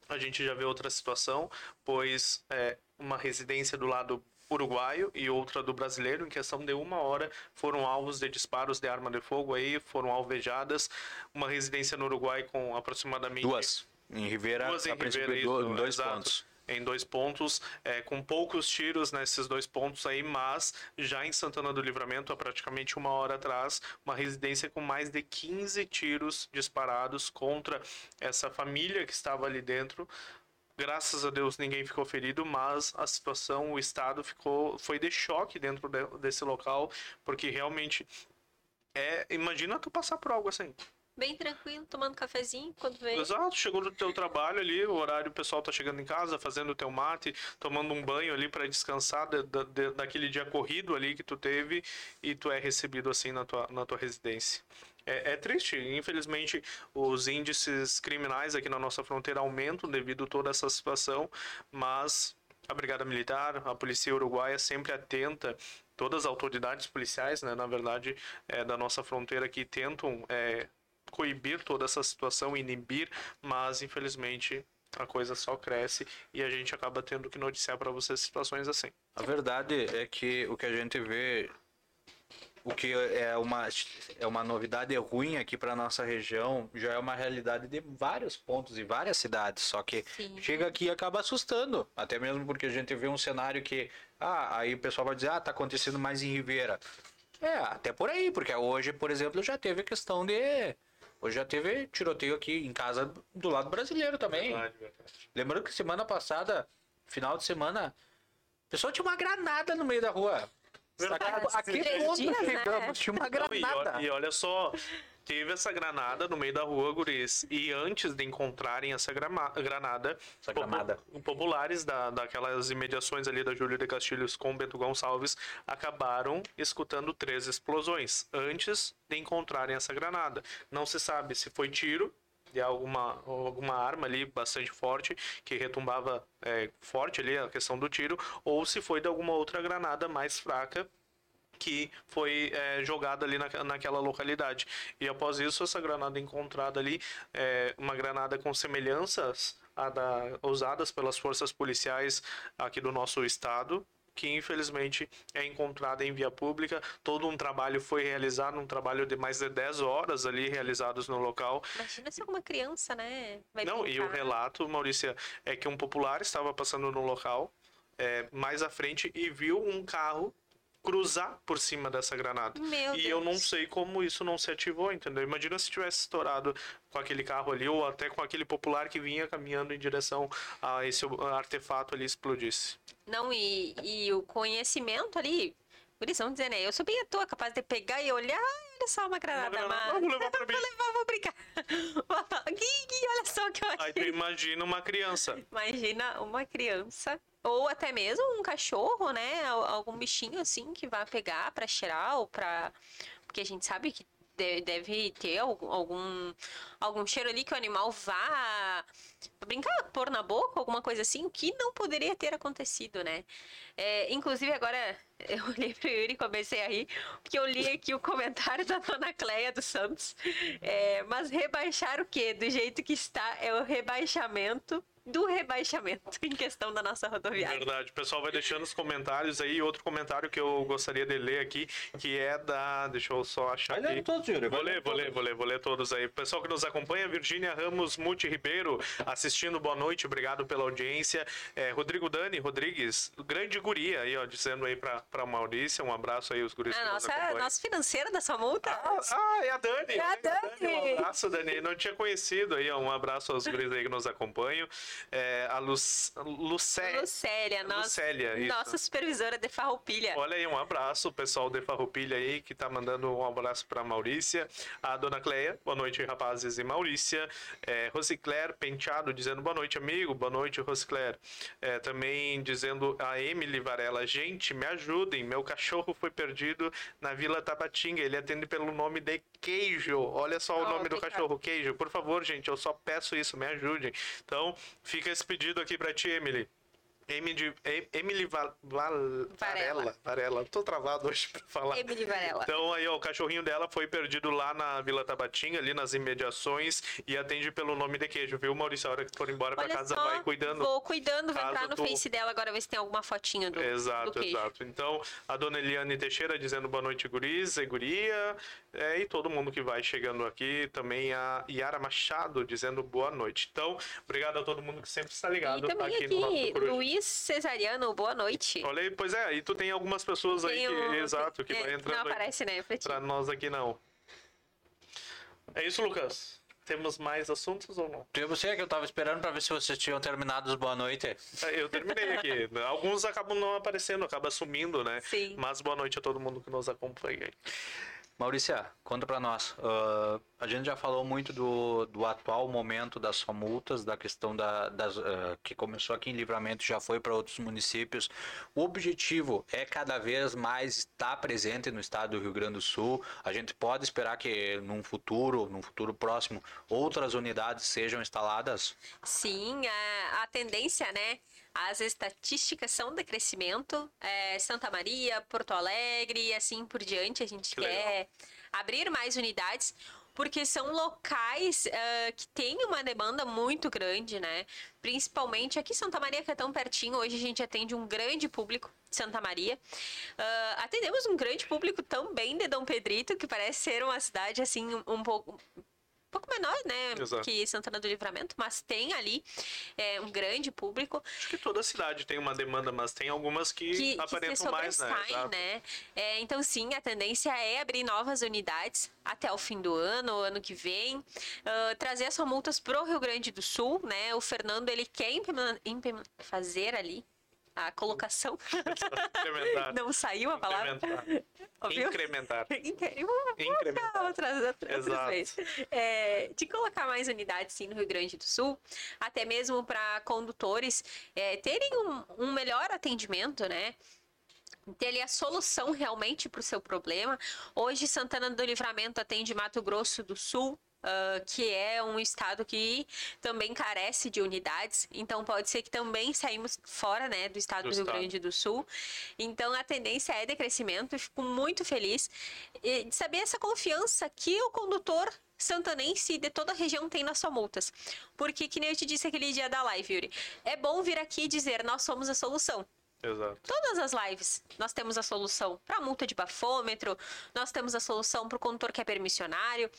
a gente já vê outra situação, pois é, uma residência do lado uruguaio e outra do brasileiro, em questão de uma hora, foram alvos de disparos de arma de fogo aí, foram alvejadas. Uma residência no Uruguai com aproximadamente Duas. Em Ribeira, Duas em a do- isso, em dois exato. pontos. em dois pontos, é, com poucos tiros nesses dois pontos aí, mas já em Santana do Livramento, há praticamente uma hora atrás, uma residência com mais de 15 tiros disparados contra essa família que estava ali dentro. Graças a Deus ninguém ficou ferido, mas a situação, o estado ficou, foi de choque dentro de- desse local, porque realmente é, imagina tu passar por algo assim. Bem tranquilo, tomando cafezinho quando vem. Exato, chegou do teu trabalho ali, o horário o pessoal tá chegando em casa, fazendo o teu mate, tomando um banho ali para descansar de- de- daquele dia corrido ali que tu teve e tu é recebido assim na tua, na tua residência. É, é triste, infelizmente os índices criminais aqui na nossa fronteira aumentam devido a toda essa situação, mas a Brigada Militar, a Polícia Uruguaia sempre atenta, todas as autoridades policiais, né, na verdade, é, da nossa fronteira que tentam é, coibir toda essa situação, inibir, mas infelizmente a coisa só cresce e a gente acaba tendo que noticiar para vocês situações assim. A verdade é que o que a gente vê, o que é uma, é uma novidade ruim aqui para nossa região, já é uma realidade de vários pontos e várias cidades. Só que Sim. chega aqui e acaba assustando. Até mesmo porque a gente vê um cenário que. Ah, aí o pessoal vai dizer, ah, tá acontecendo mais em Ribeira. É, até por aí, porque hoje, por exemplo, já teve a questão de. Hoje já teve tiroteio aqui em casa do lado brasileiro também. Verdade, verdade. Lembrando que semana passada, final de semana, o pessoal tinha uma granada no meio da rua. Verdade. A que ponto né? chegamos? Tinha uma Não, e, granada. olha, e olha só, teve essa granada no meio da rua, guris. E antes de encontrarem essa grama- granada, Essa popu- granada. populares da, daquelas imediações ali da Júlio de Castilhos com Bento Gonçalves acabaram escutando três explosões antes de encontrarem essa granada. Não se sabe se foi tiro de alguma, alguma arma ali bastante forte, que retumbava é, forte ali a questão do tiro, ou se foi de alguma outra granada mais fraca que foi é, jogada ali na, naquela localidade. E após isso, essa granada encontrada ali, é, uma granada com semelhanças a da, usadas pelas forças policiais aqui do nosso estado, que infelizmente é encontrada em via pública. Todo um trabalho foi realizado, um trabalho de mais de 10 horas ali realizados no local. Imagina se alguma criança, né? Vai Não, e o relato, Maurícia, é que um popular estava passando no local, é, mais à frente, e viu um carro cruzar por cima dessa granada. Meu e eu não Deus. sei como isso não se ativou, entendeu? Imagina se tivesse estourado com aquele carro ali, ou até com aquele popular que vinha caminhando em direção a esse artefato ali explodisse. Não, e, e o conhecimento ali. Isso, vamos dizer, né? Eu sou bem à toa, capaz de pegar e olhar, "Ah, olha só uma granada, granada, mas... vou levar pra [laughs] mim." vou levar, vou brincar. [laughs] "Gui, olha só o que eu Aí tu achei. imagina uma criança. Imagina uma criança, ou até mesmo um cachorro, né? Al- Algum bichinho assim que vai pegar pra cheirar ou pra. Porque a gente sabe que de- deve ter algum, algum, cheiro ali que o animal vá brincar, pôr na boca, alguma coisa assim, que não poderia ter acontecido, né? É, inclusive, agora [laughs] eu olhei pro Yuri e comecei a rir, porque eu li aqui o comentário [laughs] da dona Cleia dos Santos. É, mas rebaixar o quê? Do jeito que está, é o rebaixamento do rebaixamento em questão da nossa rodoviária. Verdade. O pessoal vai deixando os comentários aí. Outro comentário que eu gostaria de ler aqui, que é da. Deixa eu só achar Vai aqui. todos, Yuri. Vou ler, vou ler, vou ler, vou ler todos aí. Pessoal que nos acompanha, Virgínia Ramos Muti Ribeiro, assistindo, boa noite, obrigado pela audiência. É, Rodrigo Dani Rodrigues, grande guria aí, ó, dizendo aí pra, pra Maurícia, um abraço aí, os guris A que nos nossa, acompanham. nosso financeiro da sua multa. Ah, ah, é a Dani. É a Olha, Dani. Um abraço, Dani. Não tinha conhecido aí. ó, Um abraço aos guris aí que nos acompanham. É, a Lu, Lucé. Lucélia, nossa, Lucélia, isso. nossa supervisora de farroupilha. Olha aí, um abraço, o pessoal de Farroupilha aí, que tá mandando um abraço pra Maurícia. A dona Cleia, boa noite, rapazes e Maurícia. É, Rosicler Penteado dizendo boa noite, amigo. Boa noite, Rosicler. É, também dizendo a Emily Varela, gente, me ajudem. Meu cachorro foi perdido na Vila Tabatinga. Ele atende pelo nome de Queijo. Olha só o Oh, nome do cachorro, Queijo. Por favor, gente, eu só peço isso, me ajudem. Então, fica esse pedido aqui pra ti, Emily. Emily, Emily Varela. Varela. Tô travado hoje pra falar. Emily Varela. Então aí, ó, o cachorrinho dela foi perdido lá na Vila Tabatinga, ali nas imediações, e atende pelo nome de queijo, viu, Maurício? A hora que for embora pra Olha casa, só, vai cuidando. Vou cuidando, vou entrar no tu- Face dela agora ver se tem alguma fotinho do, Exato, do exato. Então, a dona Eliane Teixeira dizendo boa noite, guris e guria. É, e todo mundo que vai chegando aqui. Também a Yara Machado dizendo boa noite. Então, obrigado a todo mundo que sempre está E ligado também aqui, no nosso aqui, Coruja. Luiz Cesariano, boa noite. Olha aí, pois é, aí tu tem algumas pessoas aí Tem que, o- exato, que é, vai entrando Não aí. aparece, né, pra. Pra nós aqui não. É isso, Lucas. Temos mais assuntos ou não? Eu você que eu tava esperando pra ver se vocês tinham terminado os boa noite. É, Eu terminei aqui. [laughs] Alguns acabam não aparecendo, acaba sumindo, né? Sim. Mas boa noite a todo mundo que nos acompanha. Maurícia, conta pra nós. Ah, a gente já falou muito do, do atual momento das multas, da questão da, das, ah, que começou aqui em Livramento já foi para outros municípios. O objetivo é cada vez mais estar presente no estado do Rio Grande do Sul. A gente pode esperar que num futuro, num futuro próximo, outras unidades sejam instaladas. Sim, a, a tendência, né? As estatísticas são de crescimento. É, Santa Maria, Porto Alegre e assim por diante. A gente Que quer abrir mais unidades. Porque são locais ah, que têm uma demanda muito grande, né? Principalmente aqui em Santa Maria, que é tão pertinho. Hoje a gente atende um grande público de Santa Maria. Ah, atendemos um grande público também de Dom Pedrito, que parece ser uma cidade assim um pouco pouco menor, né? Exato. Que Santana do Livramento, mas tem ali é, um grande público Acho que toda cidade tem uma demanda, mas tem algumas que, que, que aparentam se mais, né? Exato. né? É, então, sim, a tendência é abrir novas unidades até o fim do ano, ano que vem, Ah, trazer as multas pro Rio Grande do Sul, né? O Fernando, ele quer fazer ali a colocação. Não saiu a palavra? Incrementar. Incrementar. Incrementar. outras, outras. É, de colocar mais unidades, sim, no Rio Grande do Sul, até mesmo para condutores é, terem um, um melhor atendimento, né? Ter ali a solução realmente para o seu problema. Hoje, Santana do Livramento atende Mato Grosso do Sul, ah, que é um estado que também carece de unidades. Então, pode ser que também saímos fora né, do estado Do do, Rio estado. Grande do Sul. Então, a tendência é de crescimento. e Fico muito feliz de saber essa confiança que o condutor santanense de toda a região tem nas suas multas. Porque, que nem eu te disse aquele dia da live, Yuri, é bom vir aqui e dizer, nós somos a solução Exato. todas as lives nós temos a solução para multa de bafômetro, nós temos a solução para o condutor que é permissionário,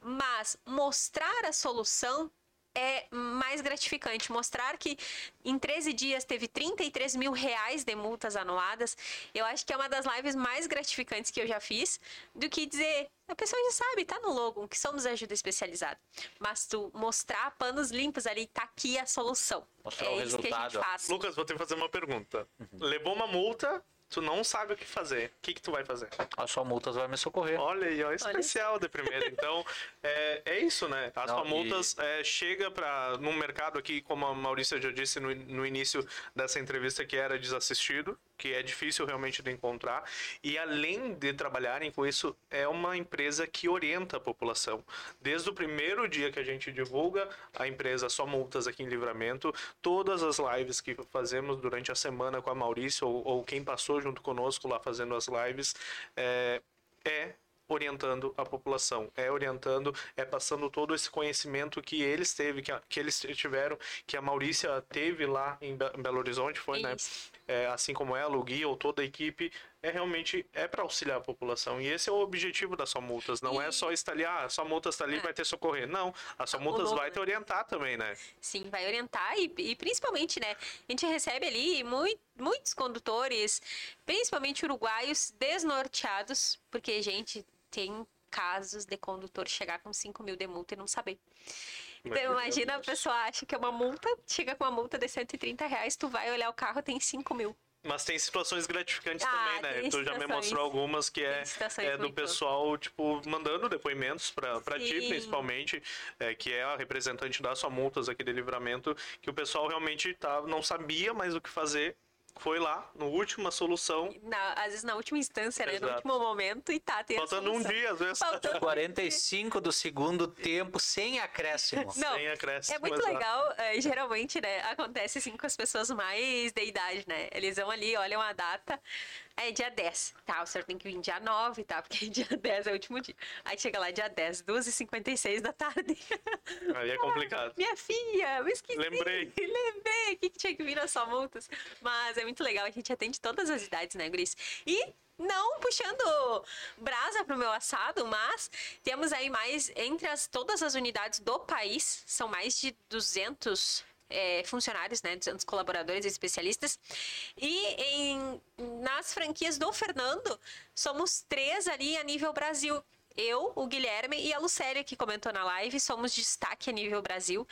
mas mostrar a solução é mais gratificante. Mostrar que em 13 dias teve 33 mil reais de multas anuladas, eu acho que é uma das lives mais gratificantes que eu já fiz, do que dizer, a pessoa já sabe, tá no logo, que somos ajuda especializada. Mas tu mostrar panos limpos ali, tá aqui a solução. Mostrar é o isso que a gente resultado. faz. Lucas, vou te fazer uma pergunta. Levou uma multa, tu não sabe o que fazer. O que, que tu vai fazer? A sua multas vai me socorrer. Olha aí, ó, especial de primeira. Então, é, é isso, né? As Não, multas é, chega para num mercado aqui, como a Maurícia já disse no, no início dessa entrevista, que era desassistido, que é difícil realmente de encontrar. E além de trabalharem com isso, é uma empresa que orienta a população. Desde o primeiro dia que a gente divulga a empresa Só Multas aqui em Livramento, todas as lives que fazemos durante a semana com a Maurícia ou, ou quem passou junto conosco lá fazendo as lives, é, é orientando a população, é orientando, é passando todo esse conhecimento que eles teve, que, a- que eles tiveram, que a Maurícia teve lá em Be- Belo Horizonte, foi, né? Isso. É, assim como ela, o Gui ou toda a equipe, é realmente é para auxiliar a população. E esse é o objetivo da Só Multas. Não é E- só estar ali, ah, a Só Multas está ali, É. vai ter socorrer. Não, a O Multas vai né? te orientar também, né? Sim, vai orientar e, e principalmente, né? A gente recebe ali mui- muitos condutores, principalmente uruguaios, desnorteados, porque, gente, tem casos de condutor chegar com 5 mil de multa e não saber. Então, Meu imagina a Deus. pessoa acha que é uma multa, chega com uma multa de 130 reais, tu vai olhar o carro, tem 5 mil. Mas tem situações gratificantes Ah, também, né? Tu já me mostrou algumas que é, é do pessoal, tipo, mandando depoimentos pra, pra ti, principalmente, é, que é a representante da sua multas aqui de livramento, que o pessoal realmente tá, não sabia mais o que fazer. Foi lá, no última solução, Na- às vezes na última instância, né? No último momento e tá, tem a faltando um dia, às vezes. Faltando 45 do segundo tempo sem acréscimo. Não, Sem acréscimo, é muito exato. legal, é, geralmente, né, acontece assim com as pessoas mais de idade, né? Eles vão ali, olham a data, é dia 10, tá? O senhor tem que vir dia 9, tá? Porque [laughs] dia 10 é o último dia. Aí chega lá dia 10, 2h56 da tarde. [laughs] Aí é complicado. Minha filha, eu esqueci. Lembrei. [laughs] Lembrei que, tinha que vir nas só multas. Mas é muito legal, a gente atende todas as idades, né, Gris? E não puxando brasa pro meu assado, mas temos aí mais, entre as, todas as unidades do país, são mais de 200 é, funcionários, né, 200 colaboradores e especialistas. E em, nas franquias do Fernando, somos três ali a nível Brasil. Eu, o Guilherme e a Lucélia, que comentou na live, somos destaque a nível Brasil.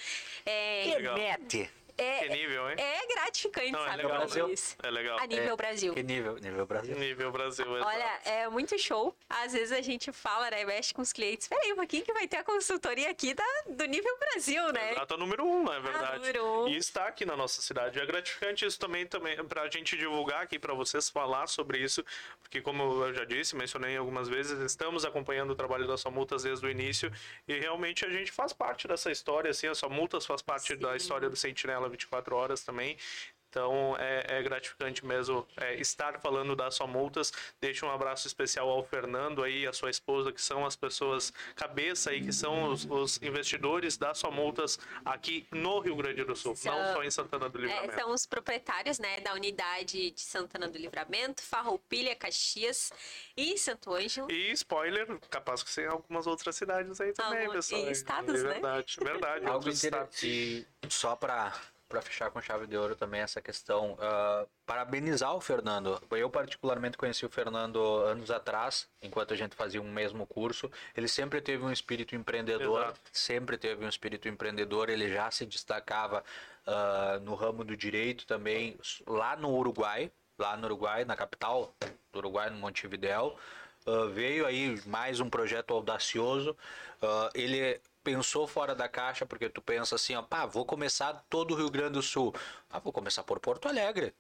É, Legal. Mete. É, Que nível, hein? é gratificante, Não, é sabe? legal. isso? É legal. A nível É, Brasil. Que nível? Nível Brasil. Nível Brasil, exato. Olha, é muito show. Às vezes a gente fala, né? Mexe com os clientes. Peraí, um pouquinho que vai ter a consultoria aqui da, do nível Brasil, né? Exato, é o número um, é verdade. número um. E está aqui na nossa cidade. É gratificante isso também, também para a gente divulgar aqui, para vocês falar sobre isso, porque como eu já disse, mencionei algumas vezes, estamos acompanhando o trabalho da Só Multas desde o início e realmente a gente faz parte dessa história, assim, a Só Multas faz parte da Sim. história do Sentinela 24 Horas também. Então é, é gratificante mesmo é, estar falando da Só Multas. Deixo um abraço especial ao Fernando aí, a sua esposa, que são as pessoas cabeça aí, que são os, os investidores da Só Multas aqui no Rio Grande do Sul, São- não só em Santana do É, Livramento. são os proprietários né, da unidade de Santana do Livramento, Farroupilha, Caxias e Santo Ângelo. E spoiler, capaz que tem algumas outras cidades aí também, Algum- pessoal. e estados, é né? verdade, verdade. Algo outros estados. interessante. E só para para fechar com chave de ouro também essa questão, ah, parabenizar o Fernando. Eu particularmente conheci o Fernando anos atrás, enquanto a gente fazia um mesmo curso. Ele sempre teve um espírito empreendedor, Exato. sempre teve um espírito empreendedor. Ele já se destacava ah, no ramo do direito também, lá no Uruguai, lá no Uruguai, na capital do Uruguai, no Montevidéu. Ah, veio aí mais um projeto audacioso. Ele pensou fora da caixa, porque tu pensa assim, ó, pá, vou começar todo o Rio Grande do Sul. Ah, vou começar por Porto Alegre.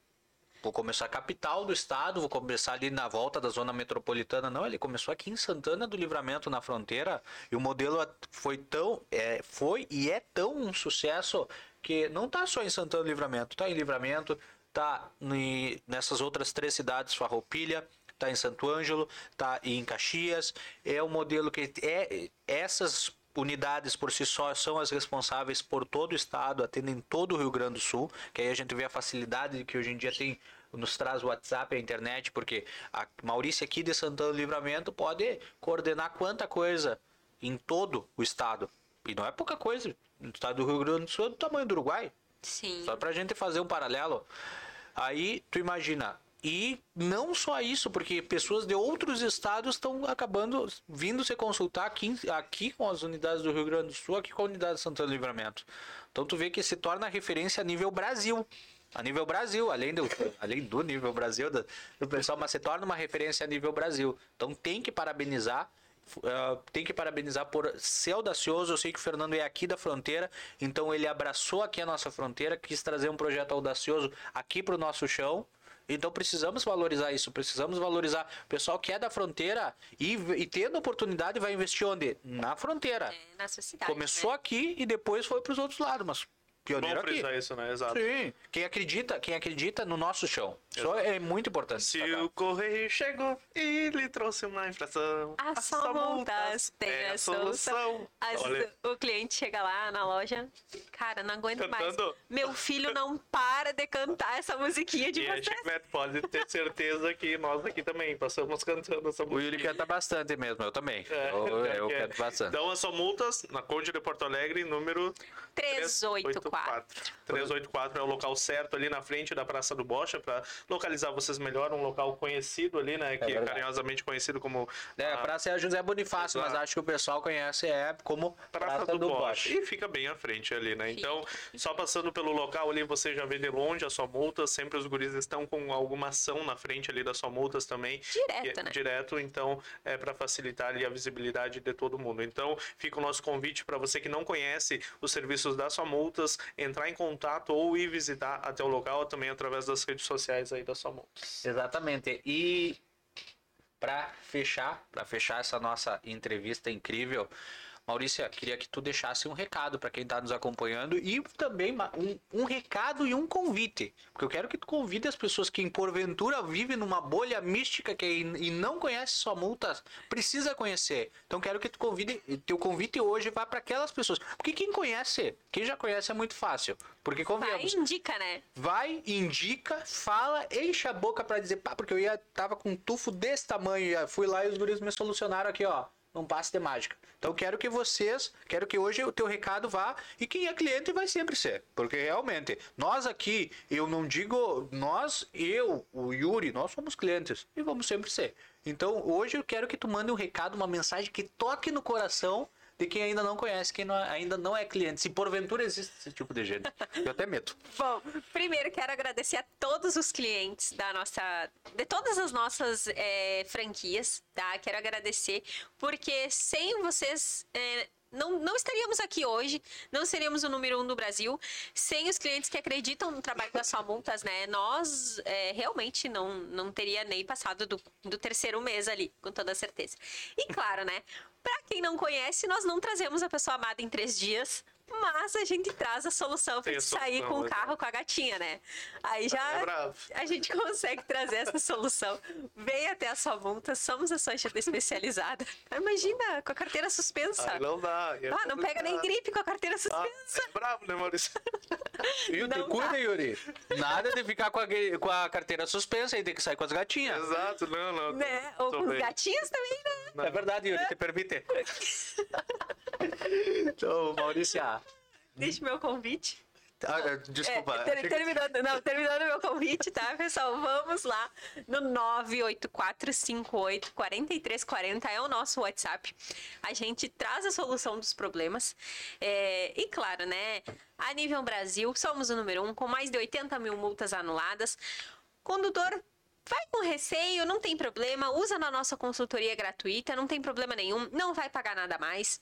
Vou começar a capital do estado, vou começar ali na volta da zona metropolitana. Não, ele começou aqui em Santana do Livramento, na fronteira, e o modelo foi tão, é, foi e é tão um sucesso que não tá só em Santana do Livramento, tá em Livramento, tá em- nessas outras três cidades, Farroupilha, tá em Santo Ângelo, tá em Caxias. É um modelo que é essas unidades por si só são as responsáveis por todo o estado, atendem todo o Rio Grande do Sul, que aí a gente vê a facilidade que hoje em dia tem nos traz o WhatsApp, a internet, porque a Maurícia aqui de Santana do Livramento pode coordenar quanta coisa em todo o estado. E não é pouca coisa. No estado do Rio Grande do Sul é do tamanho do Uruguai. Sim. Só pra gente fazer um paralelo. Aí tu imagina. E não só isso, porque pessoas de outros estados estão acabando vindo se consultar aqui, aqui com as unidades do Rio Grande do Sul, aqui com a unidade de Santana do Livramento. Então tu vê que se torna referência a nível Brasil. A nível Brasil, além do, além do nível Brasil do, do pessoal, mas se torna uma referência a nível Brasil. Então tem que parabenizar Uh, tem que parabenizar por ser audacioso. Eu sei que o Fernando é aqui da fronteira, então ele abraçou aqui a nossa fronteira, quis trazer um projeto audacioso aqui para o nosso chão. Então precisamos valorizar isso, precisamos valorizar o pessoal que é da fronteira e, e tendo oportunidade vai investir onde? Na fronteira. É, na sua cidade. Começou né? aqui e depois foi para os outros lados, mas pioneiro Bom aqui. frisar isso, né? Exato. Sim, quem acredita, quem acredita no nosso chão. Isso é muito importante. Se o correio chegou e lhe trouxe uma infração. A só só multas tem é a solução. Vezes o cliente chega lá na loja, cara, não aguento mais. Cantando. Meu filho não para de cantar essa musiquinha de e vocês. Chiclete pode ter certeza que nós aqui também passamos cantando essa O música. Yuri canta bastante mesmo, eu também. É, eu eu é. canto bastante. Então, são multas na Conde de Porto Alegre, número 384. 384 é o local certo ali na frente da Praça do Bocha, para localizar vocês melhor, um local conhecido ali, né? Que é, carinhosamente conhecido como É, a praça é a José Bonifácio, mas Exato. acho que o pessoal conhece é como Praça, Praça, do, do, Bosch. Bosch. E fica bem à frente ali, né? Então, só passando pelo local ali, você já vê de longe a sua multa. Sempre os guris estão com alguma ação na frente ali das sua multas também. Direto, é né? Direto, então, é para facilitar ali a visibilidade de todo mundo. Então, fica o nosso convite para você que não conhece os serviços da sua multas, entrar em contato ou ir visitar até o local também através das redes sociais aí da sua. Exatamente. E para fechar, para fechar essa nossa entrevista incrível, Maurícia, queria que tu deixasse um recado para quem está nos acompanhando e também um, um recado e um convite. Porque eu quero que tu convide as pessoas que porventura vivem numa bolha mística que, e não conhece só multas, precisa conhecer. Então quero que tu convide, teu convite hoje vá para aquelas pessoas. Porque quem conhece, quem já conhece é muito fácil. Porque Vai, convenhamos, indica, né? vai, indica, fala, enche a boca pra dizer, pá, porque eu ia, tava com um tufo desse tamanho, fui lá e os guris me solucionaram aqui, ó. Não passe de mágica. Então quero que vocês, quero que hoje o teu recado vá e quem é cliente vai sempre ser, porque realmente nós aqui, eu não digo nós, eu, o Yuri, nós somos clientes e vamos sempre ser. Então hoje eu quero que tu mande um recado, uma mensagem que toque no coração de quem ainda não conhece, quem não- ainda não é cliente. Se porventura existe esse tipo de gente, eu até medo. [laughs] Bom, primeiro quero agradecer a todos os clientes da nossa, de todas as nossas eh, franquias, tá? Quero agradecer porque sem vocês eh, não, não estaríamos aqui hoje, não seríamos o número um do Brasil, sem os clientes que acreditam no trabalho da Multas, né? Nós eh, realmente não, não teria nem passado do, do terceiro mês ali, com toda certeza. E claro, né? Pra quem não conhece, nós não trazemos a pessoa amada em três dias, Mas a gente traz a solução pra gente sair solução, com o exato. carro com a gatinha, né? Aí já É a gente consegue trazer essa solução. Vem até a sua multa, somos a sua agenda especializada. Imagina, com a carteira suspensa. Aí não dá. é Ah, não pega nem gripe com a carteira Ah, suspensa. é bravo, né, Maurício? Não cuida, dá. Yuri. Nada de ficar com a, com a carteira suspensa e ter que sair com as gatinhas. Exato, não, não. Né? Ou com os gatinhos também, né? É verdade, Yuri, te permite. [laughs] então, Maurício, Deixa meu convite. ah, desculpa. É, ter- terminando, não, terminando meu convite, tá, pessoal? Vamos lá no 984584340 é o nosso WhatsApp. A gente traz a solução dos problemas. É, e claro, né? A nível Brasil, somos o número um, com mais de 80 mil multas anuladas. Condutor. Vai com receio, não tem problema, usa na nossa consultoria gratuita, não tem problema nenhum, não vai pagar nada mais.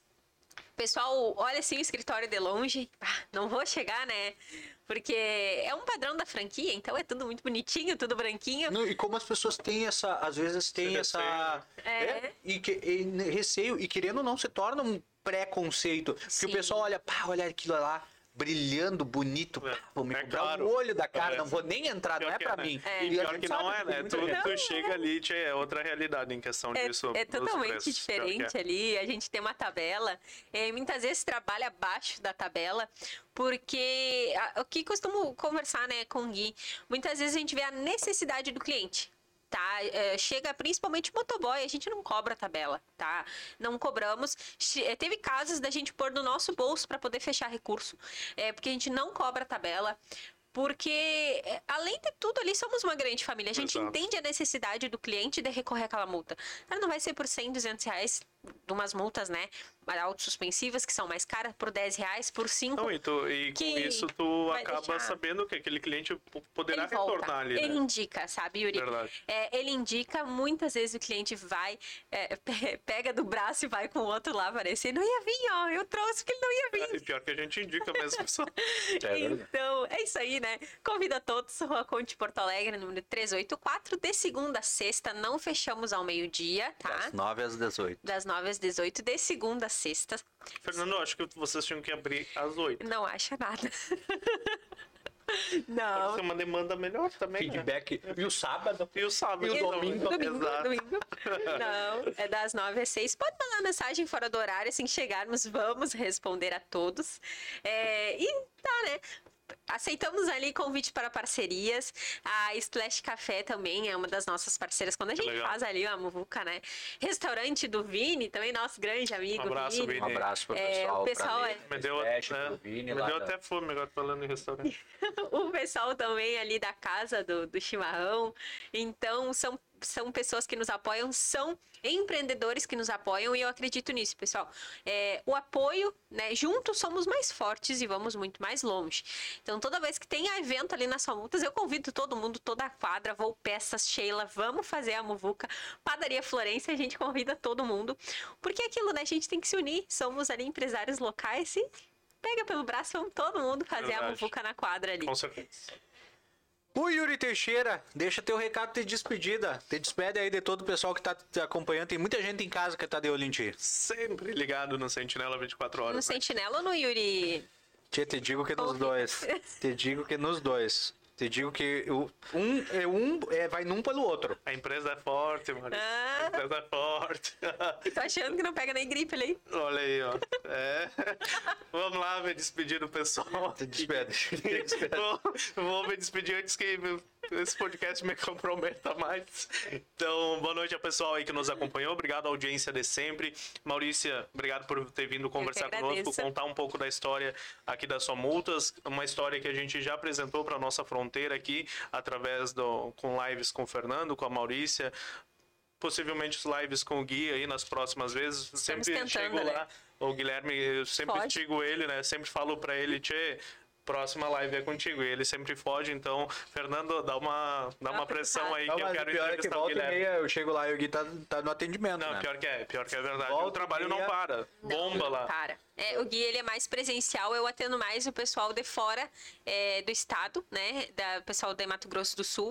Pessoal, olha assim o escritório de longe. Ah, não vou chegar, né? Porque é um padrão da franquia, então é tudo muito bonitinho, tudo branquinho. Não, e como as pessoas têm essa, às vezes tem Esse essa É. e, que, e receio e querendo ou não se torna um preconceito, que Sim. o pessoal olha, pá, olha aquilo lá brilhando bonito, É, vou me é cobrar claro. o olho da cara, É. não vou nem entrar, não Pior é que pra né? mim. É. E pior que não é, né? Tu, tu Não, chega ali, é outra realidade em questão É, disso. é totalmente preços. É. diferente ali. A gente tem uma tabela. E muitas vezes trabalha abaixo da tabela. Porque a- o que costumo conversar né, com o Gui, muitas vezes a gente vê a necessidade do cliente. Tá? É, chega principalmente motoboy, a gente não cobra tabela, tá? Não cobramos. Che- é, Teve casos da gente pôr no nosso bolso para poder fechar recurso, é, porque a gente não cobra a tabela. Porque, é, além de tudo, ali somos uma grande família. A gente Exato. entende a necessidade do cliente de recorrer àquela multa. Ela não vai ser por 100, 200 reais de umas multas, né? Autossuspensivas, que são mais caras, por 10 reais, por 5. Não, e, tu, e Que com isso tu acaba deixar- sabendo que aquele cliente poderá ele volta. retornar ali, Ele né? indica, sabe, Yuri? Verdade. É, ele indica, muitas vezes o cliente vai, é, pe- pega do braço e vai com o outro lá, parece, não ia vir, ó, eu trouxe porque ele não ia vir. E pior que a gente indica mesmo. Só. [laughs] É então, é isso aí, né? Convido a todos, Rua Conte Porto Alegre, número 384, de segunda a sexta, não fechamos ao meio-dia, tá? Das 9 às 18. Das 9 às 18, de segunda a sexta. Fernando, eu acho que vocês tinham que abrir às oito. Não acha nada. [laughs] Pode não. ser uma demanda melhor também, né? Feedback. E o sábado? E o sábado E o também. domingo? Domingo, domingo. [laughs] Não, é das 9 às 6. Pode mandar mensagem fora do horário, assim que chegarmos, vamos responder a todos. É, e tá, né? Aceitamos ali convite para parcerias. A Splash Café também é uma das nossas parceiras. Quando a gente legal. faz ali a muvuca, né? Restaurante do Vini, também nosso grande amigo. Um abraço, Vini. Vini. Um abraço pro É, pessoal. o pessoal pra é- mim, Me deu, Splash, né? pro Vini, me lá deu da- até fome agora falando em restaurante. [laughs] o pessoal também ali da casa do, do chimarrão. Então, são, são pessoas que nos apoiam, são empreendedores que nos apoiam e eu acredito nisso, pessoal. É, o apoio, né? Juntos somos mais fortes e vamos muito mais longe. Então, toda vez que tem evento ali nas Multas, eu convido todo mundo, toda a quadra, vou peças, Sheila, vamos fazer a muvuca. Padaria Florência, a gente convida todo mundo. Porque é aquilo, né? A gente tem que se unir, somos ali empresários locais e pega pelo braço, vamos todo mundo fazer a Verdade. muvuca na quadra ali. Com certeza. O Yuri Teixeira, deixa teu recado de despedida. Te despede aí de todo o pessoal que tá te acompanhando. Tem muita gente em casa que tá de olho em ti. Sempre ligado no Sentinela 24 horas. No né? Sentinela ou no Yuri? Tia, te digo que nos dois. Te digo que nos dois. Te digo que o- um é um é, vai num pelo outro. A empresa é forte, mano. Ah. A empresa é forte. Tô achando que não pega nem gripe ali. Olha aí, ó. É. Vamos lá, me despedir do pessoal. Te despede. Vou, vou me despedir antes que meu- esse podcast me comprometa mais. Então, boa noite ao pessoal aí que nos acompanhou. Obrigado à audiência de sempre. Maurícia, obrigado por ter vindo conversar conosco, contar um pouco da história aqui das Só Multas. Uma história que a gente já apresentou para nossa fronteira aqui, através do com lives com o Fernando, com a Maurícia. Possivelmente os lives com o Gui aí nas próximas vezes. Sempre tentando, chego né? lá. O Guilherme, eu sempre Pode. digo ele, né? Sempre falo para ele, Tchê, próxima live é contigo. E ele sempre foge, então, Fernando, dá uma, dá uma pressão aí Não, que eu quero pior é que entrevistar o Guilherme. meia eu chego lá e o Gui tá, tá no atendimento, Não, né? pior que é, pior que é verdade. Volta o trabalho e não meia- para. Bomba lá. Para. É, o Gui ele é mais presencial, eu atendo mais o pessoal de fora é, do estado, né? Da pessoal de Mato Grosso do Sul.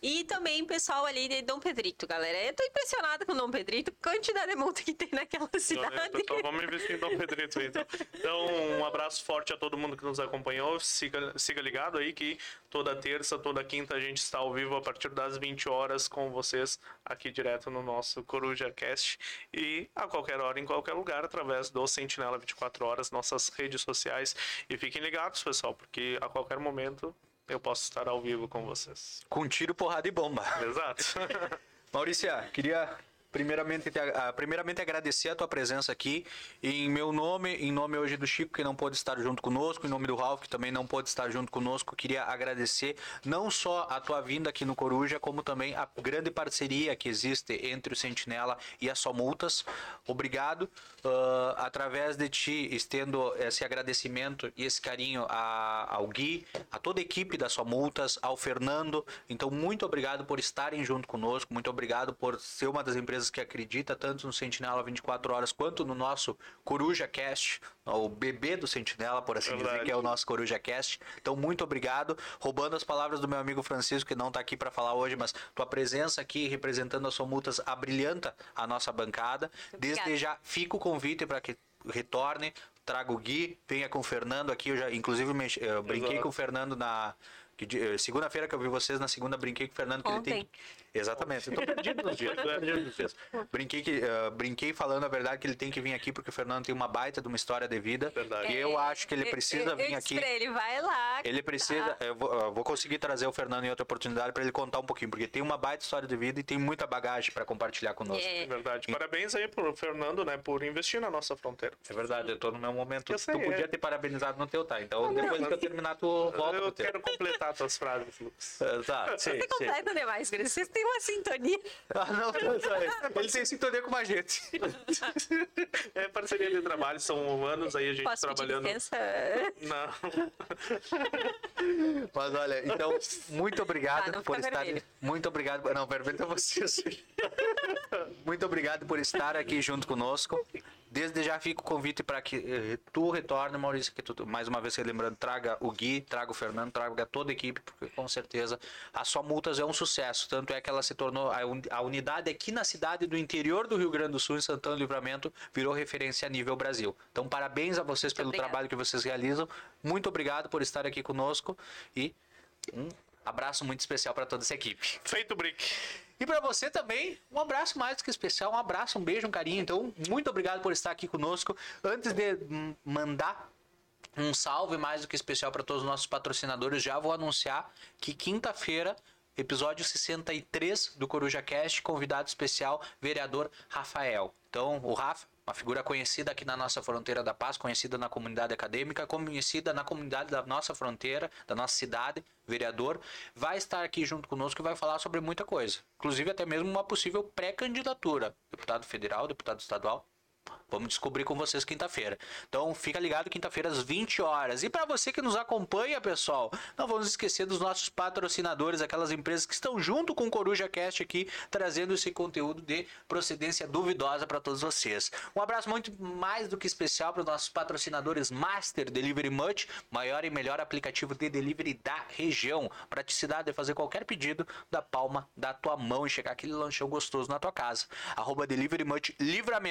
E também pessoal ali de Dom Pedrito, galera. Eu tô impressionada com Dom Pedrito, quantidade de multa que tem naquela cidade. Pessoal, vamos investir em Dom Pedrito então. Então, um abraço forte a todo mundo que nos acompanhou. Siga, siga ligado aí que toda terça, toda quinta a gente está ao vivo a partir das 20 horas com vocês aqui direto no nosso Coruja Cast e a qualquer hora, em qualquer lugar, através do Sentinela 24 24 horas, nossas redes sociais. E fiquem ligados, pessoal, porque a qualquer momento eu posso estar ao vivo com vocês. Com tiro, porrada e bomba. Exato. [laughs] Maurícia, queria Primeiramente, primeiramente agradecer a tua presença aqui. Em meu nome, em nome hoje do Chico, que não pôde estar junto conosco, em nome do Ralph, que também não pôde estar junto conosco, queria agradecer não só a tua vinda aqui no Coruja, como também a grande parceria que existe entre o Sentinela e a Só Multas. Obrigado. Uh, através de ti, estendo esse agradecimento e esse carinho a, ao Gui, a toda a equipe da Só Multas, ao Fernando. Então, muito obrigado por estarem junto conosco, muito obrigado por ser uma das empresas empresas que acredita tanto no Sentinela 24 horas quanto no nosso Coruja Cast, o bebê do Sentinela, por assim Verdade. dizer, que é o nosso Coruja Cast. Então, muito obrigado. Roubando as palavras do meu amigo Francisco, que não está aqui para falar hoje, mas tua presença aqui representando a sua multas abrilhanta a nossa bancada. Desde já fica o convite para que retorne, traga o Gui, venha com o Fernando aqui. Eu já, inclusive, eu brinquei Exato. com o Fernando na. Eh, segunda-feira que eu vi vocês, na segunda brinquei com o Fernando que Ontem. ele tem Exatamente. [laughs] Estou perdido nos dias. perdido nos dias. Brinquei, que, uh, brinquei falando a verdade que ele tem que vir aqui porque o Fernando tem uma baita de uma história de vida. Verdade. E eu é, acho que ele precisa eu, eu, vir aqui. ele vai lá. Ele precisa. Tá. Eu vou, eu vou, conseguir trazer o Fernando em outra oportunidade para ele contar um pouquinho, porque tem uma baita história de vida e tem muita bagagem para compartilhar conosco. É. Verdade. E... Parabéns aí pro Fernando, né, por investir na nossa fronteira. É verdade. Eu tô no meu momento. Eu sei, tu podia é. ter parabenizado no teu, tá? Então depois que eu terminar, tu volta. Eu quero completar tuas frases, Lucas. Exato. Sim, Você completa demais, Vocês têm uma sintonia. [laughs] Ah, não, ele tem sintonia com a gente. [laughs] É parceria de trabalho, são anos aí a gente Posso trabalhando. Não. [laughs] Mas olha, então, muito obrigado ah, por estar. Vermelho. Muito obrigado. Não, vermelho é vocês. muito obrigado por estar aqui junto conosco. Desde já fica o convite para que eh, tu retorne, Maurício, que tu, mais uma vez lembrando, traga o Gui, traga o Fernando, traga toda a equipe, porque com certeza a sua multas é um sucesso. Tanto é que ela se tornou, a, un, a unidade aqui na cidade do interior do Rio Grande do Sul, em Santana do Livramento, virou referência a nível Brasil. Então, parabéns a vocês Muito pelo obrigado. trabalho que vocês realizam. Muito obrigado por estar aqui conosco e um abraço muito especial para toda essa equipe. Feito, Brick. E para você também, um abraço mais do que especial, um abraço, um beijo, um carinho. Então, muito obrigado por estar aqui conosco. Antes de mandar um salve mais do que especial para todos os nossos patrocinadores, já vou anunciar que quinta-feira episódio 63 do Coruja Cast, convidado especial, vereador Rafael. Então, o Rafa uma figura conhecida aqui na nossa fronteira da paz, conhecida na comunidade acadêmica, conhecida na comunidade da nossa fronteira, da nossa cidade, vereador, vai estar aqui junto conosco e vai falar sobre muita coisa, inclusive até mesmo uma possível pré-candidatura, deputado federal, deputado estadual. Vamos descobrir com vocês quinta-feira. Então fica ligado quinta-feira às 20 horas. E para você que nos acompanha, pessoal, não vamos esquecer dos nossos patrocinadores, aquelas empresas que estão junto com o Coruja Cast aqui, trazendo esse conteúdo de procedência duvidosa para todos vocês. Um abraço muito mais do que especial para os nossos patrocinadores Master Delivery Much, maior e melhor aplicativo de delivery da região. Praticidade de fazer qualquer pedido da palma da tua mão e chegar aquele lanchão gostoso na tua casa. Arroba Delivery Much Livramento.